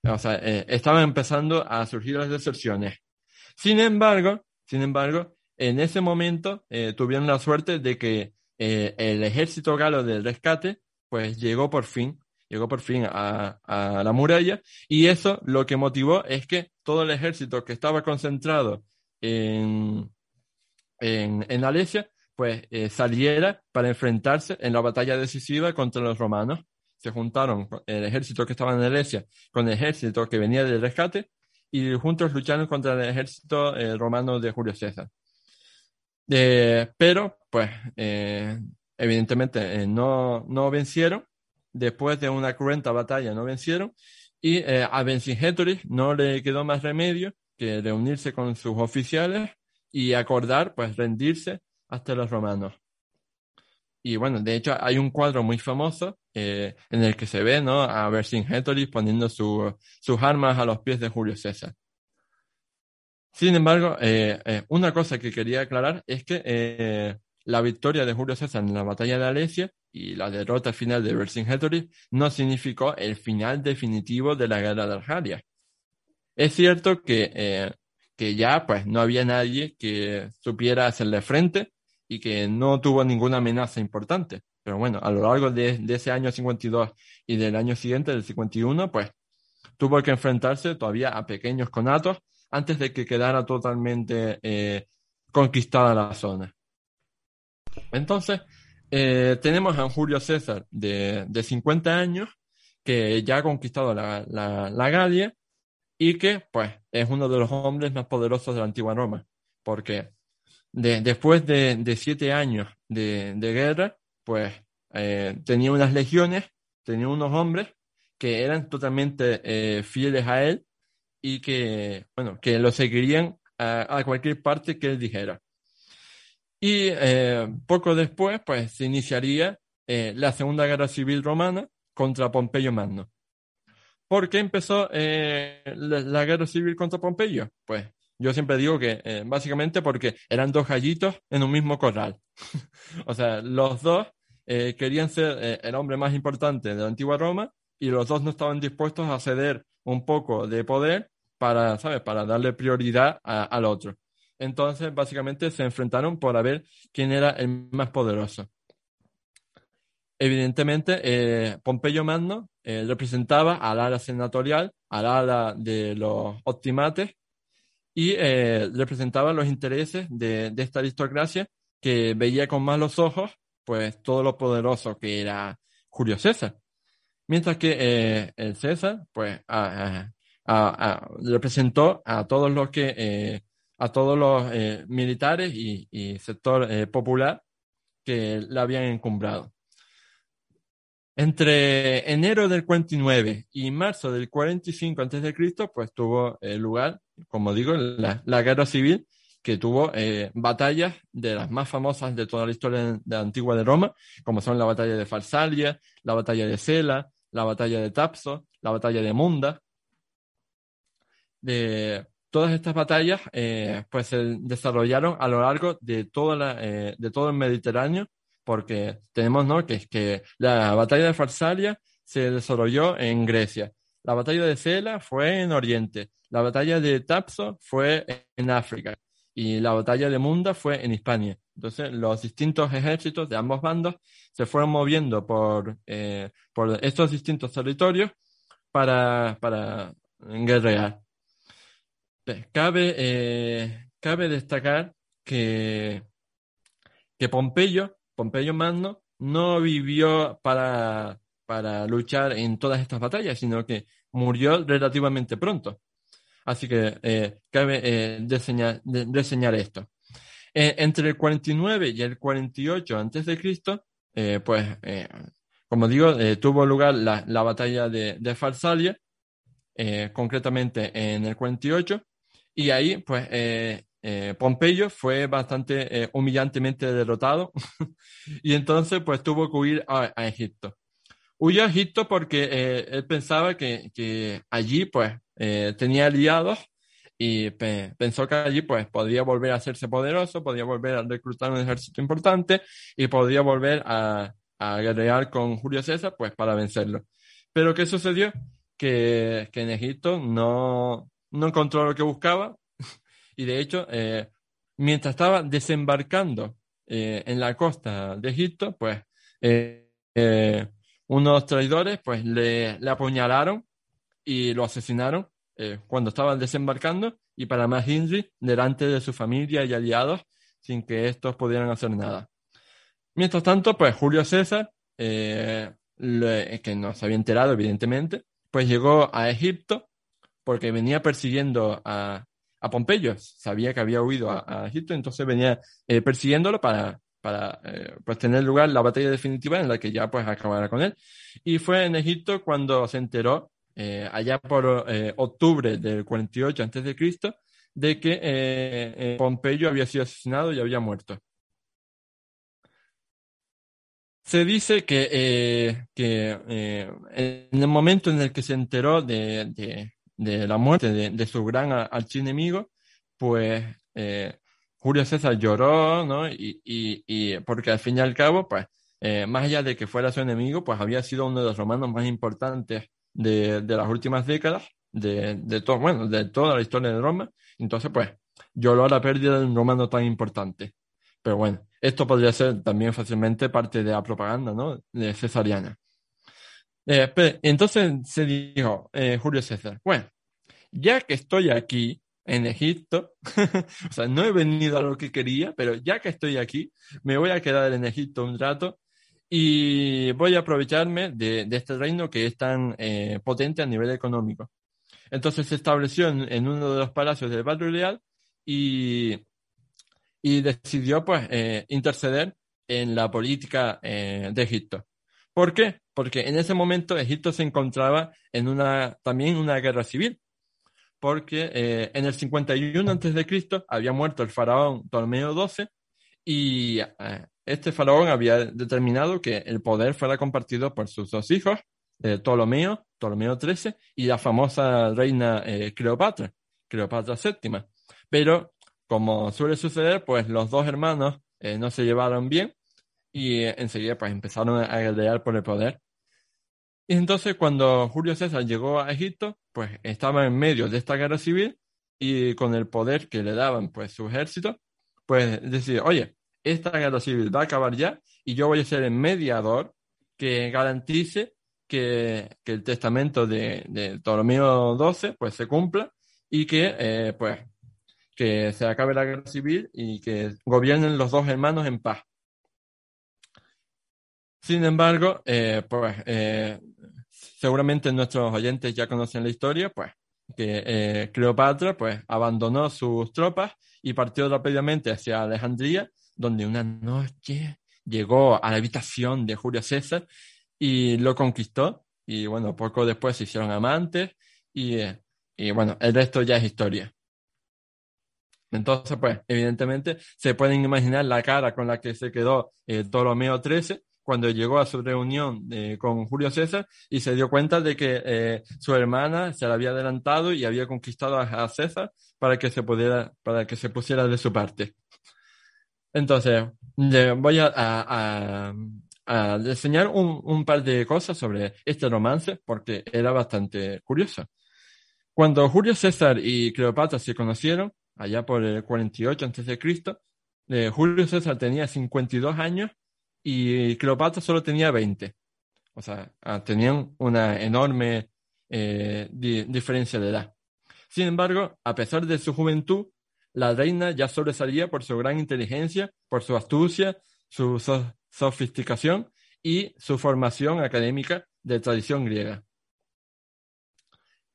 o sea, eh, estaban empezando a surgir las deserciones. Sin embargo, sin embargo, en ese momento eh, tuvieron la suerte de que eh, el ejército galo del rescate, pues llegó por fin, llegó por fin a, a, la muralla y eso lo que motivó es que todo el ejército que estaba concentrado en, en, en Alesia, pues saliera para enfrentarse en la batalla decisiva contra los romanos se juntaron el ejército que estaba en Alesia con el ejército que venía del rescate y juntos lucharon contra el ejército eh, romano de Julio César. Eh, pero, pues, eh, evidentemente no, no vencieron. Después de una cruenta batalla no vencieron. Y a Vercingetorix no le quedó más remedio que reunirse con sus oficiales y acordar, pues, rendirse hasta los romanos. Y bueno, de hecho hay un cuadro muy famoso eh, en el que se ve ¿no? a Vercingetorix poniendo su, sus armas a los pies de Julio César. Sin embargo, eh, eh, una cosa que quería aclarar es que la victoria de Julio César en la batalla de Alesia y la derrota final de Vercingetorix no significó el final definitivo de la guerra de Argelia. Es cierto que, que ya pues no había nadie que supiera hacerle frente y que no tuvo ninguna amenaza importante. Pero bueno, a lo largo de, ese año 52 y del año siguiente, del 51, pues tuvo que enfrentarse todavía a pequeños conatos antes de que quedara totalmente eh, conquistada la zona. Entonces, eh, tenemos a Julio César de, de 50 años que ya ha conquistado la, la, la Galia y que pues es uno de los hombres más poderosos de la antigua Roma, porque de, después de, de, siete años de, de guerra, pues eh, tenía unas legiones, tenía unos hombres que eran totalmente eh, fieles a él y que, bueno, que lo seguirían a, cualquier parte que él dijera. Y eh, poco después, pues se iniciaría la Segunda Guerra Civil Romana contra Pompeyo Magno. ¿Por qué empezó la, la, guerra civil contra Pompeyo? Pues yo siempre digo que básicamente porque eran dos gallitos en un mismo corral. o sea, los dos eh, querían ser eh, el hombre más importante de la antigua Roma y los dos no estaban dispuestos a ceder un poco de poder para, ¿sabes? Para darle prioridad al otro. Entonces, básicamente se enfrentaron por a ver quién era el más poderoso. Evidentemente, eh, Pompeyo Magno representaba al ala senatorial, al ala de los optimates, y representaba los intereses de, de, esta aristocracia que veía con malos ojos, pues todo lo poderoso que era Julio César. Mientras que eh, el César, pues, representó a todos los que, eh, a todos los eh, militares y, sector popular que le habían encumbrado. Entre enero del 49 y marzo del 45 a.C., pues tuvo lugar, como digo, la, la, guerra civil que tuvo eh, batallas de las más famosas de toda la historia de, la antigua de Roma, como son la batalla de Farsalia, la batalla de Sela, la batalla de Tapso, la batalla de Munda. De, todas estas batallas eh, pues se desarrollaron a lo largo eh, de todo el Mediterráneo, porque tenemos ¿no? que, que la batalla de Farsalia se desarrolló en Grecia, la batalla de Sela fue en Oriente, la batalla de Tapso fue en África, y la batalla de Munda fue en Hispania. Entonces, los distintos ejércitos de ambos bandos se fueron moviendo por, eh, estos distintos territorios para, para guerrear. Cabe, eh, cabe destacar que, que Pompeyo, Pompeyo Magno, no vivió para, para luchar en todas estas batallas, sino que murió relativamente pronto. Así que eh, cabe eh, reseñar, esto. Eh, entre el 49 y el 48 antes de Cristo, pues, como digo, tuvo lugar la, la batalla de, de Farsalia, concretamente en el 48, y ahí, pues, Pompeyo fue bastante humillantemente derrotado, y entonces, pues, tuvo que huir a, a Egipto. Huyó a Egipto porque él pensaba que, que allí, pues, eh, tenía aliados y pensó que allí pues podría volver a hacerse poderoso, podría volver a reclutar un ejército importante y podría volver a, a guerrear con Julio César pues para vencerlo. Pero ¿qué sucedió? Que, que en Egipto no, no encontró lo que buscaba y de hecho eh, mientras estaba desembarcando eh, en la costa de Egipto pues unos traidores pues le, le apuñalaron y lo asesinaron eh, cuando estaban desembarcando y para más Hindley delante de su familia y aliados sin que estos pudieran hacer nada. Mientras tanto, pues Julio César, eh, que no se había enterado evidentemente, pues llegó a Egipto porque venía persiguiendo a, a Pompeyo, sabía que había huido a, Egipto, entonces venía eh, persiguiéndolo para, para pues tener lugar la batalla definitiva en la que ya pues acabara con él. Y fue en Egipto cuando se enteró eh, allá por eh, octubre del 48 a.C., de que eh, Pompeyo había sido asesinado y había muerto. Se dice que, que en el momento en el que se enteró de, de, la muerte de, su gran archienemigo, pues Julio César lloró, ¿no? Y, y, y, porque al fin y al cabo, pues, más allá de que fuera su enemigo, pues había sido uno de los romanos más importantes de, de las últimas décadas, de, de, todo, bueno, de toda la historia de Roma. Entonces, pues, lloró la pérdida de un romano tan importante. Pero bueno, esto podría ser también fácilmente parte de la propaganda, ¿no? De Cesariana. Eh, entonces se dijo eh, Julio César, bueno, ya que estoy aquí en Egipto, o sea, no he venido a lo que quería, pero ya que estoy aquí, me voy a quedar en Egipto un rato y voy a aprovecharme de, este reino que es tan eh, potente a nivel económico. Entonces se estableció en, uno de los palacios del barrio real y, y decidió pues eh, interceder en la política eh, de Egipto. ¿Por qué? Porque en ese momento Egipto se encontraba en una, también una guerra civil. Porque en el 51 a.C. había muerto el faraón Ptolomeo XII y este faraón había determinado que el poder fuera compartido por sus dos hijos, eh, Ptolomeo, Ptolomeo XIII, y la famosa reina eh, Cleopatra, Cleopatra VII. Pero, como suele suceder, pues los dos hermanos eh, no se llevaron bien y enseguida pues empezaron a guerrear por el poder. Y entonces cuando Julio César llegó a Egipto, pues estaba en medio de esta guerra civil y con el poder que le daban pues su ejército, pues decidió, oye, esta guerra civil va a acabar ya y yo voy a ser el mediador que garantice que, el testamento de, de, Ptolomeo XII pues se cumpla y que eh, pues que se acabe la guerra civil y que gobiernen los dos hermanos en paz. Sin embargo, eh, pues eh, seguramente nuestros oyentes ya conocen la historia, pues que eh, Cleopatra pues abandonó sus tropas y partió rápidamente hacia Alejandría, donde una noche llegó a la habitación de Julio César y lo conquistó. Y bueno, poco después se hicieron amantes y, y bueno, el resto ya es historia. Entonces, pues, evidentemente, se pueden imaginar la cara con la que se quedó Ptolomeo XIII cuando llegó a su reunión eh, con Julio César y se dio cuenta de que eh, su hermana se la había adelantado y había conquistado a, César para que se pudiera, para que se pusiera de su parte. Entonces, voy a, a, enseñar un, un, par de cosas sobre este romance porque era bastante curioso. Cuando Julio César y Cleopatra se conocieron, allá por el 48 a.C., eh, Julio César tenía 52 años y Cleopatra solo tenía 20. O sea, ah, tenían una enorme eh, diferencia de edad. Sin embargo, a pesar de su juventud, la reina ya sobresalía por su gran inteligencia, por su astucia, su sofisticación y su formación académica de tradición griega.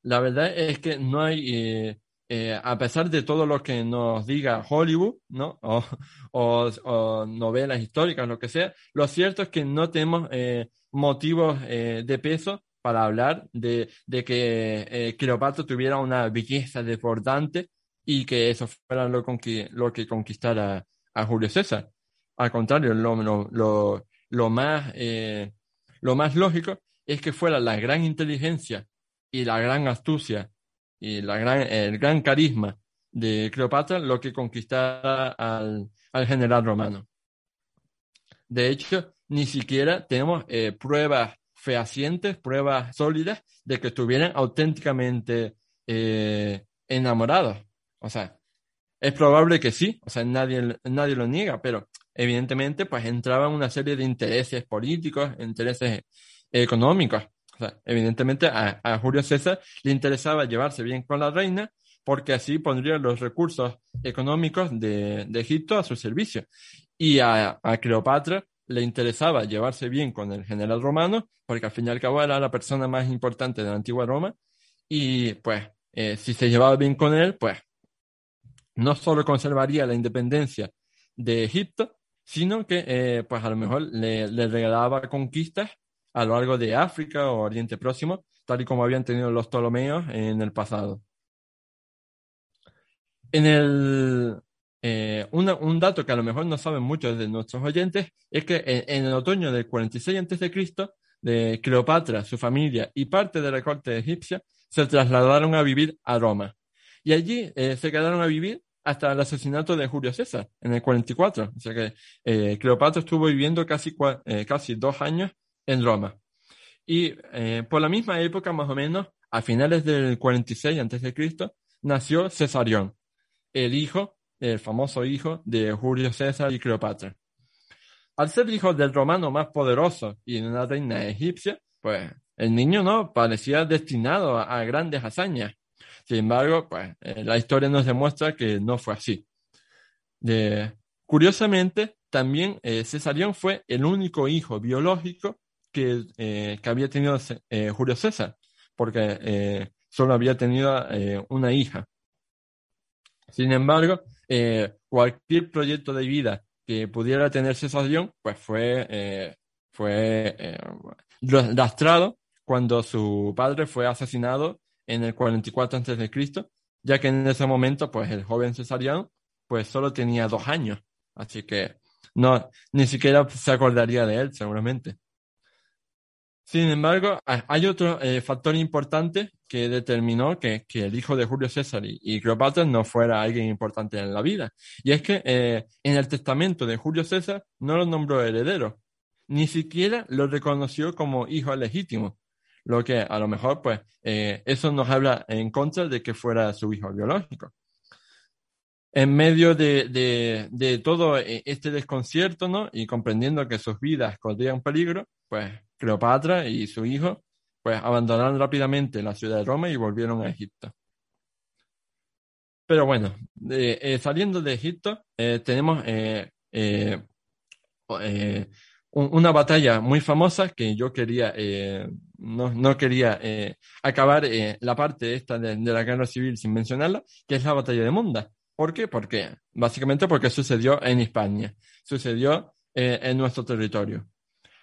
La verdad es que no hay eh, eh, a pesar de todo lo que nos diga Hollywood, ¿no? O, novelas históricas, lo que sea, lo cierto es que no tenemos eh, motivos eh, de peso para hablar de, que Cleopatra tuviera una belleza desbordante y que eso fuera lo, lo que conquistara a Julio César. Al contrario, lo, más, lo más lógico es que fuera la gran inteligencia y la gran astucia y la gran, el gran carisma de Cleopatra lo que conquistara al, al general romano. De hecho, ni siquiera tenemos eh, pruebas fehacientes, pruebas sólidas de que estuvieran auténticamente eh, enamorados. O sea, es probable que sí, o sea, nadie, nadie lo niega, pero evidentemente pues entraban una serie de intereses políticos, intereses económicos evidentemente a, Julio César le interesaba llevarse bien con la reina porque así pondría los recursos económicos de, Egipto a su servicio. Y a, Cleopatra le interesaba llevarse bien con el general romano porque al fin y al cabo era la persona más importante de la antigua Roma y pues eh, si se llevaba bien con él, pues no solo conservaría la independencia de Egipto, sino que eh, pues a lo mejor le, le regalaba conquistas a lo largo de África o Oriente Próximo, tal y como habían tenido los Ptolomeos en el pasado. En el, eh, un dato que a lo mejor no saben muchos de nuestros oyentes es que en, el otoño del 46 a.C., de Cleopatra, su familia y parte de la corte egipcia se trasladaron a vivir a Roma. Y allí eh, se quedaron a vivir hasta el asesinato de Julio César en el 44. O sea que eh, Cleopatra estuvo viviendo casi, casi dos años en Roma. Y eh, por la misma época, más o menos, a finales del 46 a.C., nació Cesarión, el hijo, el famoso hijo de Julio César y Cleopatra. Al ser hijo del romano más poderoso y de una reina egipcia, pues el niño no parecía destinado a, grandes hazañas. Sin embargo, pues eh, la historia nos demuestra que no fue así. curiosamente, también eh, Cesarión fue el único hijo biológico que, eh, que había tenido eh, Julio César, porque eh, solo había tenido una hija. Sin embargo, cualquier proyecto de vida que pudiera tener César pues fue, fue lastrado cuando su padre fue asesinado en el 44 a.C., ya que en ese momento, pues el joven Cesarión, pues solo tenía dos años, así que no, ni siquiera se acordaría de él, seguramente. Sin embargo, hay otro eh, factor importante que determinó que, el hijo de Julio César y, Cleopatra no fuera alguien importante en la vida. Y es que eh, en el testamento de Julio César no lo nombró heredero, ni siquiera lo reconoció como hijo legítimo. Lo que a lo mejor, pues, eh, eso nos habla en contra de que fuera su hijo biológico. En medio de, de todo este desconcierto, ¿no? Y comprendiendo que sus vidas corrían peligro, pues Cleopatra y su hijo pues abandonaron rápidamente la ciudad de Roma y volvieron a Egipto. Pero bueno, eh, saliendo de Egipto, tenemos una batalla muy famosa que yo quería, no, no, quería acabar la parte esta de, de, la guerra civil sin mencionarla, que es la batalla de Munda. ¿Por qué? Porque, básicamente porque sucedió en España, sucedió en nuestro territorio.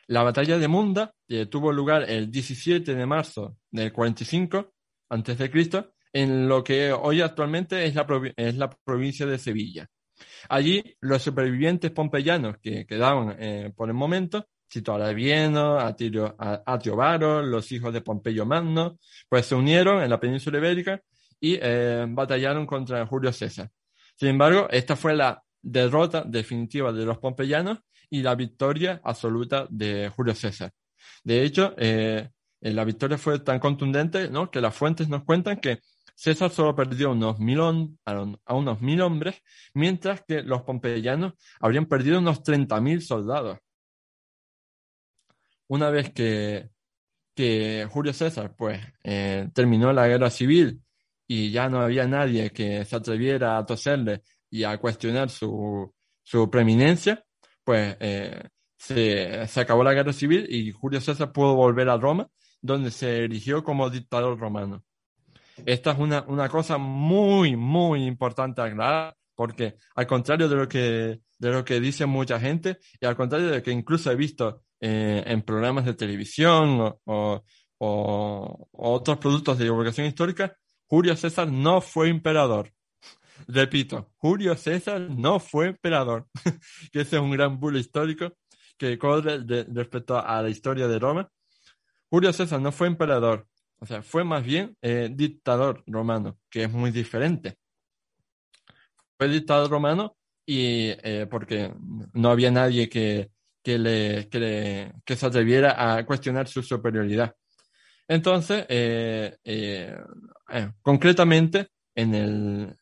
La batalla de Munda eh, tuvo lugar el 17 de marzo del 45 a.C., en lo que hoy actualmente es la, provincia de Sevilla. Allí, los supervivientes pompeyanos que quedaban eh, por el momento, Cito Arabieno, Atio, Atiobaro, los hijos de Pompeyo Magno, pues se unieron en la península ibérica y eh, batallaron contra Julio César. Sin embargo, esta fue la derrota definitiva de los pompeyanos y la victoria absoluta de Julio César. De hecho, eh, la victoria fue tan contundente ¿no? que las fuentes nos cuentan que César solo perdió unos mil a unos mil hombres, mientras que los pompeyanos habrían perdido unos 30.000 soldados. Una vez que, que Julio César pues, eh, terminó la guerra civil y ya no había nadie que se atreviera a toserle y a cuestionar su, su preeminencia, pues eh, se, se, acabó la guerra civil y Julio César pudo volver a Roma, donde se erigió como dictador romano. Esta es una, una cosa muy, muy importante aclarar, porque al contrario de lo que, de lo que dice mucha gente, y al contrario de lo que incluso he visto eh, en programas de televisión o, o, o otros productos de divulgación histórica, Julio César no fue emperador. Repito, Julio César no fue emperador, que ese es un gran bulo histórico que corre respecto a la historia de Roma. Julio César no fue emperador, o sea, fue más bien eh, dictador romano, que es muy diferente. Fue dictador romano y eh, porque no había nadie que, que, le, que, se atreviera a cuestionar su superioridad. Entonces, eh, concretamente, en el,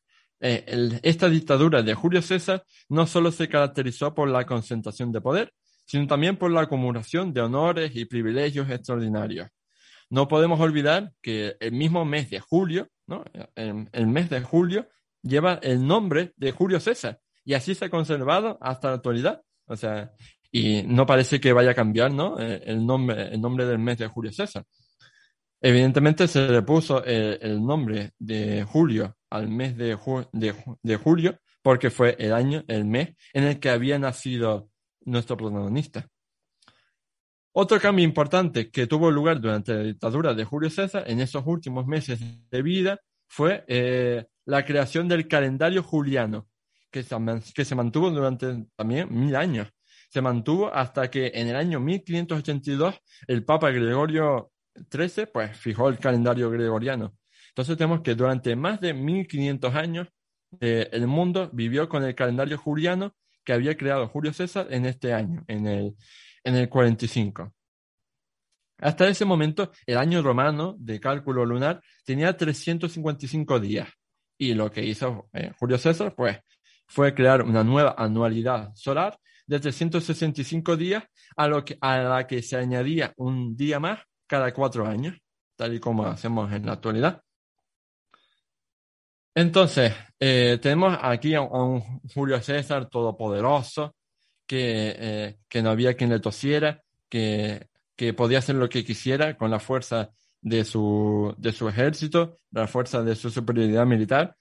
eh, esta dictadura de Julio César no solo se caracterizó por la concentración de poder, sino también por la acumulación de honores y privilegios extraordinarios. No podemos olvidar que el mismo mes de julio, ¿no? el, mes de julio, lleva el nombre de Julio César y así se ha conservado hasta la actualidad. O sea, y no parece que vaya a cambiar ¿no? Eh, el, nombre, el nombre del mes de Julio César. Evidentemente se le puso el, el nombre de Julio al mes de, de, julio, porque fue el año, el mes en el que había nacido nuestro protagonista. Otro cambio importante que tuvo lugar durante la dictadura de Julio César en esos últimos meses de vida fue eh, la creación del calendario juliano, que se, que se mantuvo durante también mil años. Se mantuvo hasta que en el año 1582 el Papa Gregorio XIII pues, fijó el calendario gregoriano. Entonces tenemos que durante más de 1500 años eh, el mundo vivió con el calendario juliano que había creado Julio César en este año, en el, en el 45. Hasta ese momento, el año romano de cálculo lunar tenía 355 días. Y lo que hizo eh, Julio César, pues, fue crear una nueva anualidad solar de 365 días, a, lo que, a la que se añadía un día más cada cuatro años, tal y como hacemos en la actualidad. Entonces, eh, tenemos aquí a un, Julio César todopoderoso, que, eh, que no había quien le tosiera, que, que podía hacer lo que quisiera con la fuerza de su, de su ejército, la fuerza de su superioridad militar,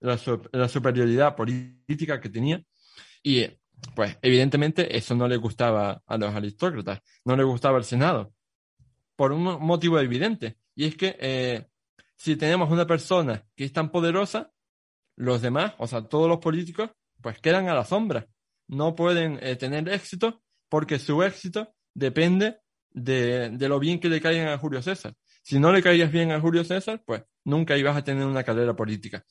la, la superioridad política que tenía. Y, pues, evidentemente, eso no le gustaba a los aristócratas, no le gustaba al Senado, por un motivo evidente, y es que eh, si tenemos una persona que es tan poderosa, los demás, o sea, todos los políticos, pues quedan a la sombra. No pueden eh, tener éxito porque su éxito depende de, de, lo bien que le caigan a Julio César. Si no le caías bien a Julio César, pues nunca ibas a tener una carrera política.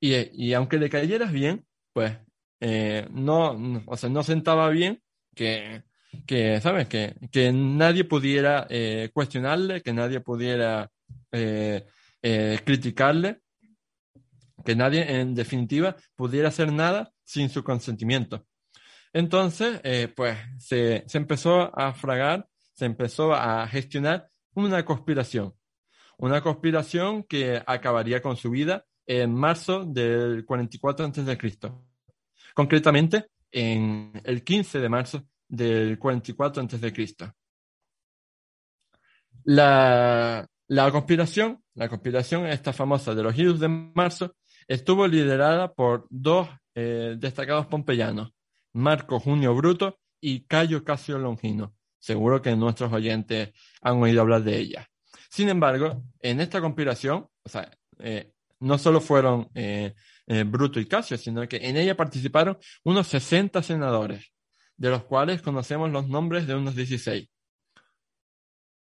Y, y aunque le cayeras bien, pues eh, no, o sea, no sentaba bien que, que ¿sabes? Que, que nadie pudiera eh, cuestionarle, que nadie pudiera eh, eh, criticarle, que nadie en definitiva pudiera hacer nada sin su consentimiento. Entonces, eh, pues se, se empezó a fragar, se empezó a gestionar una conspiración, una conspiración que acabaría con su vida en marzo del 44 a.C. Concretamente, en el 15 de marzo del 44 a.C. La, la conspiración, la conspiración esta famosa de los Idus de marzo, estuvo liderada por dos eh, destacados pompeyanos, Marco Junio Bruto y Cayo Casio Longino. Seguro que nuestros oyentes han oído hablar de ella. Sin embargo, en esta conspiración, o sea, eh, no solo fueron eh, Bruto y Casio, sino que en ella participaron unos 60 senadores, de los cuales conocemos los nombres de unos 16.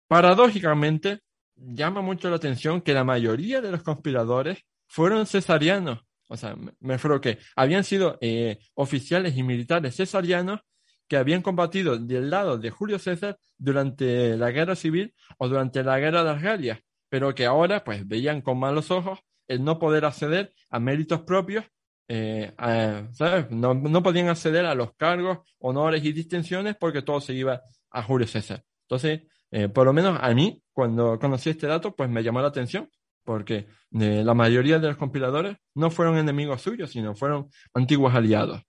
Paradójicamente, llama mucho la atención que la mayoría de los conspiradores fueron cesarianos. O sea, me refiero que habían sido eh, oficiales y militares cesarianos que habían combatido del lado de Julio César durante la guerra civil o durante la guerra de las pero que ahora pues veían con malos ojos el no poder acceder a méritos propios, eh, ¿sabes? No, no podían acceder a los cargos, honores y distinciones porque todo se iba a Julio César. Entonces, eh, por lo menos a mí, cuando conocí este dato, pues me llamó la atención, porque eh, la mayoría de los compiladores no fueron enemigos suyos, sino fueron antiguos aliados.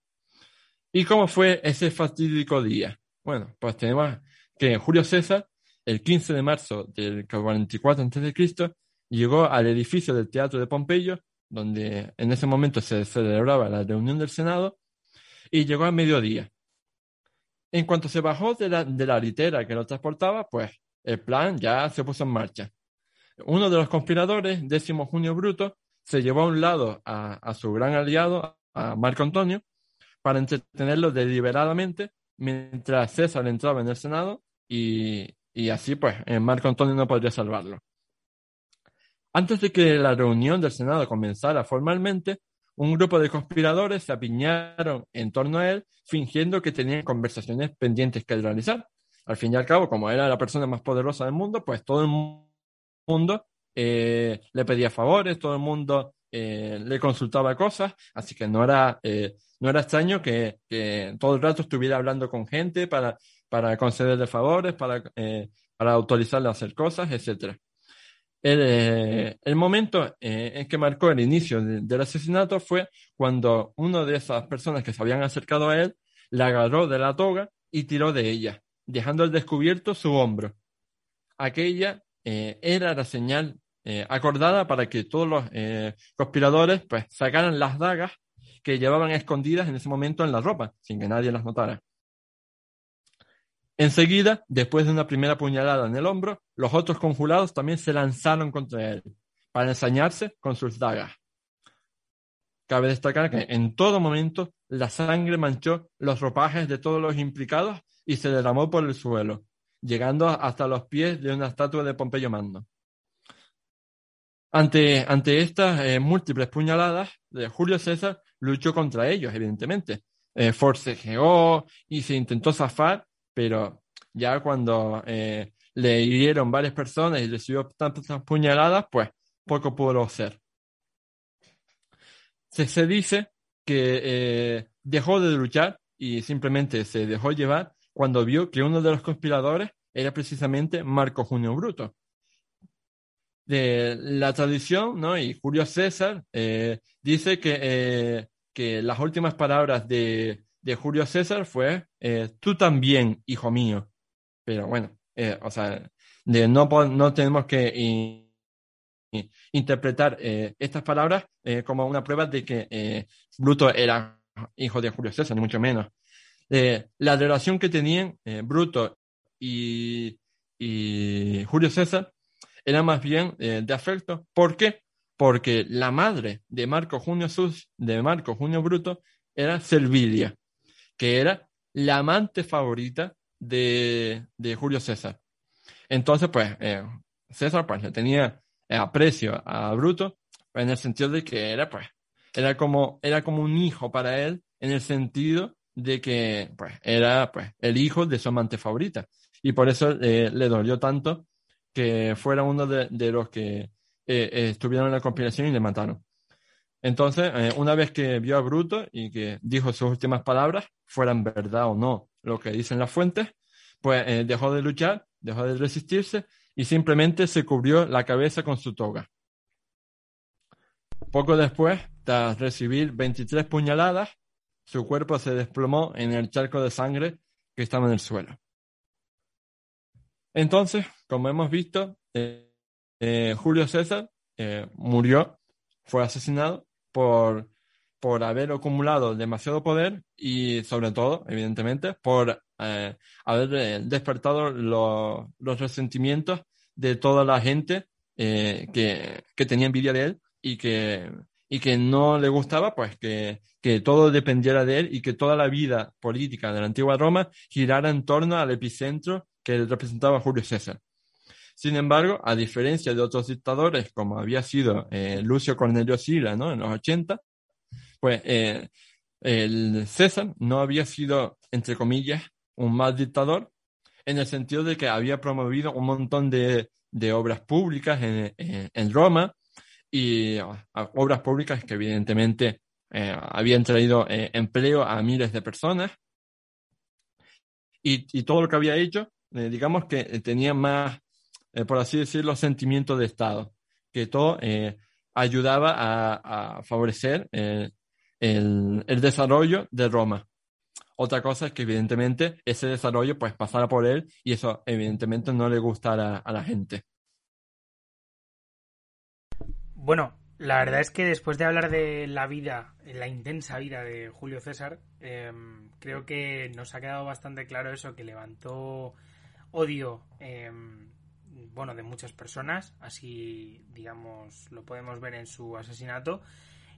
¿Y cómo fue ese fatídico día? Bueno, pues tenemos que Julio César, el 15 de marzo del 44 a.C., llegó al edificio del Teatro de Pompeyo, donde en ese momento se celebraba la reunión del Senado, y llegó a mediodía. En cuanto se bajó de la, litera que lo transportaba, pues el plan ya se puso en marcha. Uno de los conspiradores, décimo Junio Bruto, se llevó a un lado a, su gran aliado, a Marco Antonio, para entretenerlo deliberadamente mientras César entraba en el Senado y, y así pues eh, Marco Antonio no podría salvarlo. Antes de que la reunión del Senado comenzara formalmente, un grupo de conspiradores se apiñaron en torno a él, fingiendo que tenían conversaciones pendientes que realizar. Al fin y al cabo, como era la persona más poderosa del mundo, pues todo el mundo eh, le pedía favores, todo el mundo eh, le consultaba cosas, así que no era, eh, no era extraño que, que, todo el rato estuviera hablando con gente para, para concederle favores, para, para autorizarle a hacer cosas, etcétera. El, el momento eh, en que marcó el inicio del asesinato fue cuando una de esas personas que se habían acercado a él la agarró de la toga y tiró de ella, dejando al descubierto su hombro. Aquella eh, era la señal eh, acordada para que todos los conspiradores pues, sacaran las dagas que llevaban escondidas en ese momento en la ropa, sin que nadie las notara. Enseguida, después de una primera puñalada en el hombro, los otros conjurados también se lanzaron contra él para ensañarse con sus dagas. Cabe destacar que en todo momento la sangre manchó los ropajes de todos los implicados y se derramó por el suelo, llegando hasta los pies de una estatua de Pompeyo Magno. Ante, ante estas eh, múltiples puñaladas, Julio César luchó contra ellos, evidentemente. Eh, forcejeó y se intentó zafar, pero ya cuando eh, le hirieron varias personas y recibió tantas puñaladas, pues poco pudo hacer. Se, se dice que eh, dejó de luchar y simplemente se dejó llevar cuando vio que uno de los conspiradores era precisamente Marco Junio Bruto. De la tradición, ¿no? Y Julio César eh, dice que, que las últimas palabras de, de Julio César fue, eh, tú también, hijo mío. Pero bueno, eh, o sea, de no, no tenemos que interpretar eh, estas palabras como una prueba de que Bruto era hijo de Julio César, ni mucho menos. la relación que tenían Bruto y, y, Julio César era más bien de afecto. ¿Por qué? Porque la madre de Marco Junio Sus, de Marco Junio Bruto, era Servilia que era la amante favorita de, Julio César. Entonces, pues, eh, César pues le tenía eh, aprecio a Bruto en el sentido de que era, pues, era como, era como un hijo para él en el sentido de que, pues, era, pues, el hijo de su amante favorita. Y por eso eh, le dolió tanto que fuera uno de, los que estuvieron en la conspiración y le mataron. Entonces, eh, una vez que vio a Bruto y que dijo sus últimas palabras, fueran verdad o no lo que dicen las fuentes, pues eh, dejó de luchar, dejó de resistirse y simplemente se cubrió la cabeza con su toga. poco después, tras recibir 23 puñaladas, su cuerpo se desplomó en el charco de sangre que estaba en el suelo. Entonces, como hemos visto, eh, Julio César murió, fue asesinado por, por haber acumulado demasiado poder y sobre todo, evidentemente, por haber despertado los resentimientos de toda la gente que, que tenía envidia de él y que, y que no le gustaba pues que, que todo dependiera de él y que toda la vida política de la antigua Roma girara en torno al epicentro que representaba Julio César. Sin embargo, a diferencia de otros dictadores, como había sido eh, Lucio Cornelio Sila ¿no? en los 80, pues eh, César no había sido, entre comillas, un mal dictador, en el sentido de que había promovido un montón de, obras públicas en, Roma, y obras públicas que evidentemente eh, habían traído empleo a miles de personas y, todo lo que había hecho, digamos que tenía más, por así decirlo, sentimiento de Estado, que todo ayudaba a, favorecer el, el, desarrollo de Roma. Otra cosa es que evidentemente ese desarrollo pues pasara por él y eso evidentemente no le gustara a la gente. Bueno, la verdad es que después de hablar de la vida, la intensa vida de Julio César, em, creo que nos ha quedado bastante claro eso, que levantó odio, em, bueno, de muchas personas, así, digamos, lo podemos ver en su asesinato.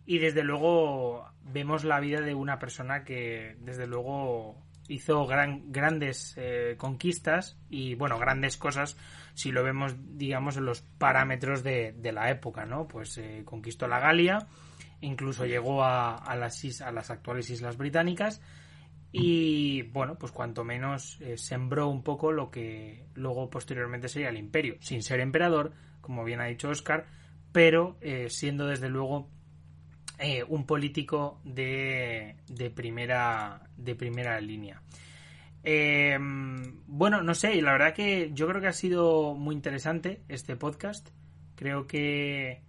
Y desde luego vemos la vida de una persona que, desde luego, hizo gran, grandes eh, conquistas y, bueno, grandes cosas si lo vemos, digamos, en los parámetros de, la época, ¿no? Pues eh, conquistó la Galia, incluso llegó a, las, a las actuales Islas Británicas y, bueno, pues cuanto menos eh, sembró un poco lo que luego posteriormente sería el imperio, sin ser emperador, como bien ha dicho Oscar, pero eh, siendo desde luego un político de, de, primera, de primera línea. Eh, bueno, no sé, la verdad que yo creo que ha sido muy interesante este podcast. Creo que,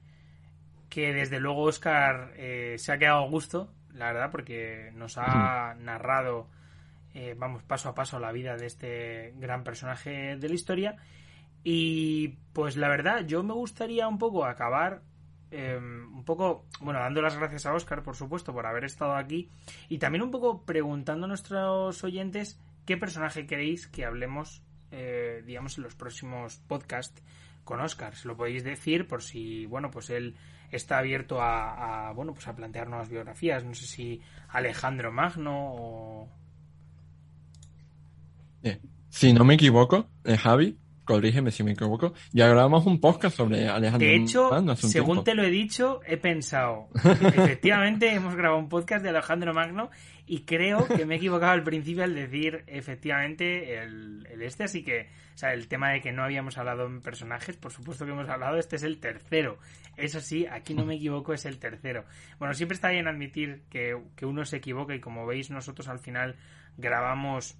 que desde luego Oscar eh, se ha quedado a gusto, la verdad, porque nos ha narrado, eh, vamos, paso a paso la vida de este gran personaje de la historia. Y pues la verdad, yo me gustaría un poco acabar em, un poco, bueno, dando las gracias a Oscar, por supuesto, por haber estado aquí y también un poco preguntando a nuestros oyentes ¿Qué personaje queréis que hablemos, eh, digamos, en los próximos podcasts con Oscar? Se lo podéis decir por si, bueno, pues él está abierto a, bueno, pues a plantear nuevas biografías. No sé si Alejandro Magno o... Eh, si no me equivoco, eh, Javi, corrígeme si me equivoco, ya grabamos un podcast sobre Alejandro De hecho, según te lo he dicho, he pensado, efectivamente hemos grabado un podcast de Alejandro Magno y creo que me he equivocado al principio al decir efectivamente el, este, así que, o sea, el tema de que no habíamos hablado en personajes, por supuesto que hemos hablado, este es el tercero. Eso sí, aquí no me equivoco, es el tercero. Bueno, siempre está bien admitir que, que uno se equivoca y como veis nosotros al final grabamos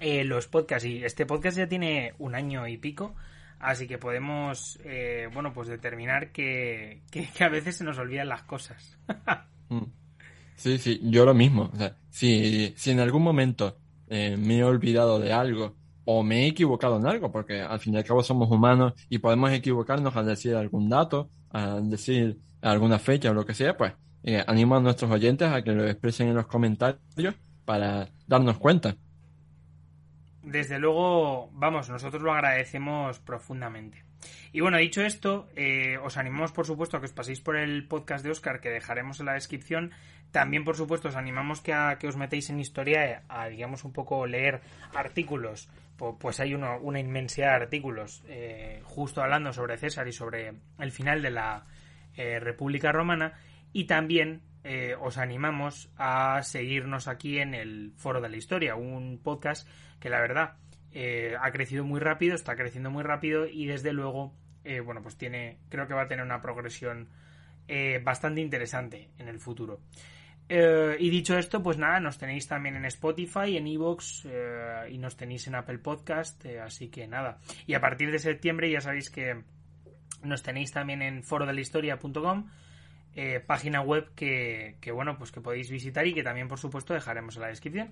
eh, los podcasts y este podcast ya tiene un año y pico. Así que podemos, eh, bueno, pues determinar que, que, a veces se nos olvidan las cosas. Sí, sí, yo lo mismo. O sea, si, si en algún momento eh, me he olvidado de algo o me he equivocado en algo, porque al fin y al cabo somos humanos y podemos equivocarnos al decir algún dato, al decir alguna fecha o lo que sea, pues animo a nuestros oyentes a que lo expresen en los comentarios para darnos cuenta. Desde luego, vamos, nosotros lo agradecemos profundamente. Y bueno, dicho esto, eh, os animamos por supuesto a que os paséis por el podcast de Oscar que dejaremos en la descripción. También por supuesto os animamos que a que os metéis en historia a, digamos un poco leer artículos. Pues hay una inmensidad de artículos eh, justo hablando sobre César y sobre el final de la eh, República Romana. Y también os animamos a seguirnos aquí en el Foro de la Historia, un podcast que la verdad eh, ha crecido muy rápido, está creciendo muy rápido y desde luego, eh, bueno, pues tiene, creo que va a tener una progresión eh, bastante interesante en el futuro. Y dicho esto, pues nada, nos tenéis también en Spotify, en Evox y nos tenéis en Apple Podcast, así que nada. Y a partir de septiembre ya sabéis que nos tenéis también en forodelahistoria.com eh, página web que, bueno, pues que podéis visitar y que también, por supuesto, dejaremos en la descripción.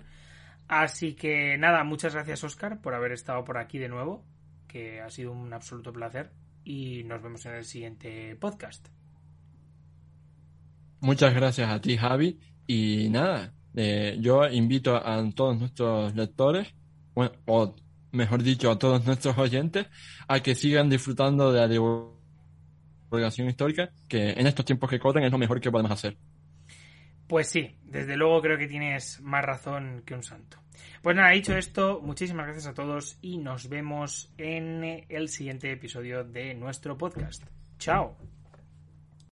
Así que nada, muchas gracias, Oscar, por haber estado por aquí de nuevo, que ha sido un absoluto placer. Y nos vemos en el siguiente podcast. Muchas gracias a ti, Javi. Y nada, eh, yo invito a todos nuestros lectores, bueno, o mejor dicho, a todos nuestros oyentes, a que sigan disfrutando de la divulgación histórica, que en estos tiempos que corren es lo mejor que podemos hacer. Pues sí, desde luego creo que tienes más razón que un santo. Pues nada, dicho esto, muchísimas gracias a todos y nos vemos en el siguiente episodio de nuestro podcast. Chao.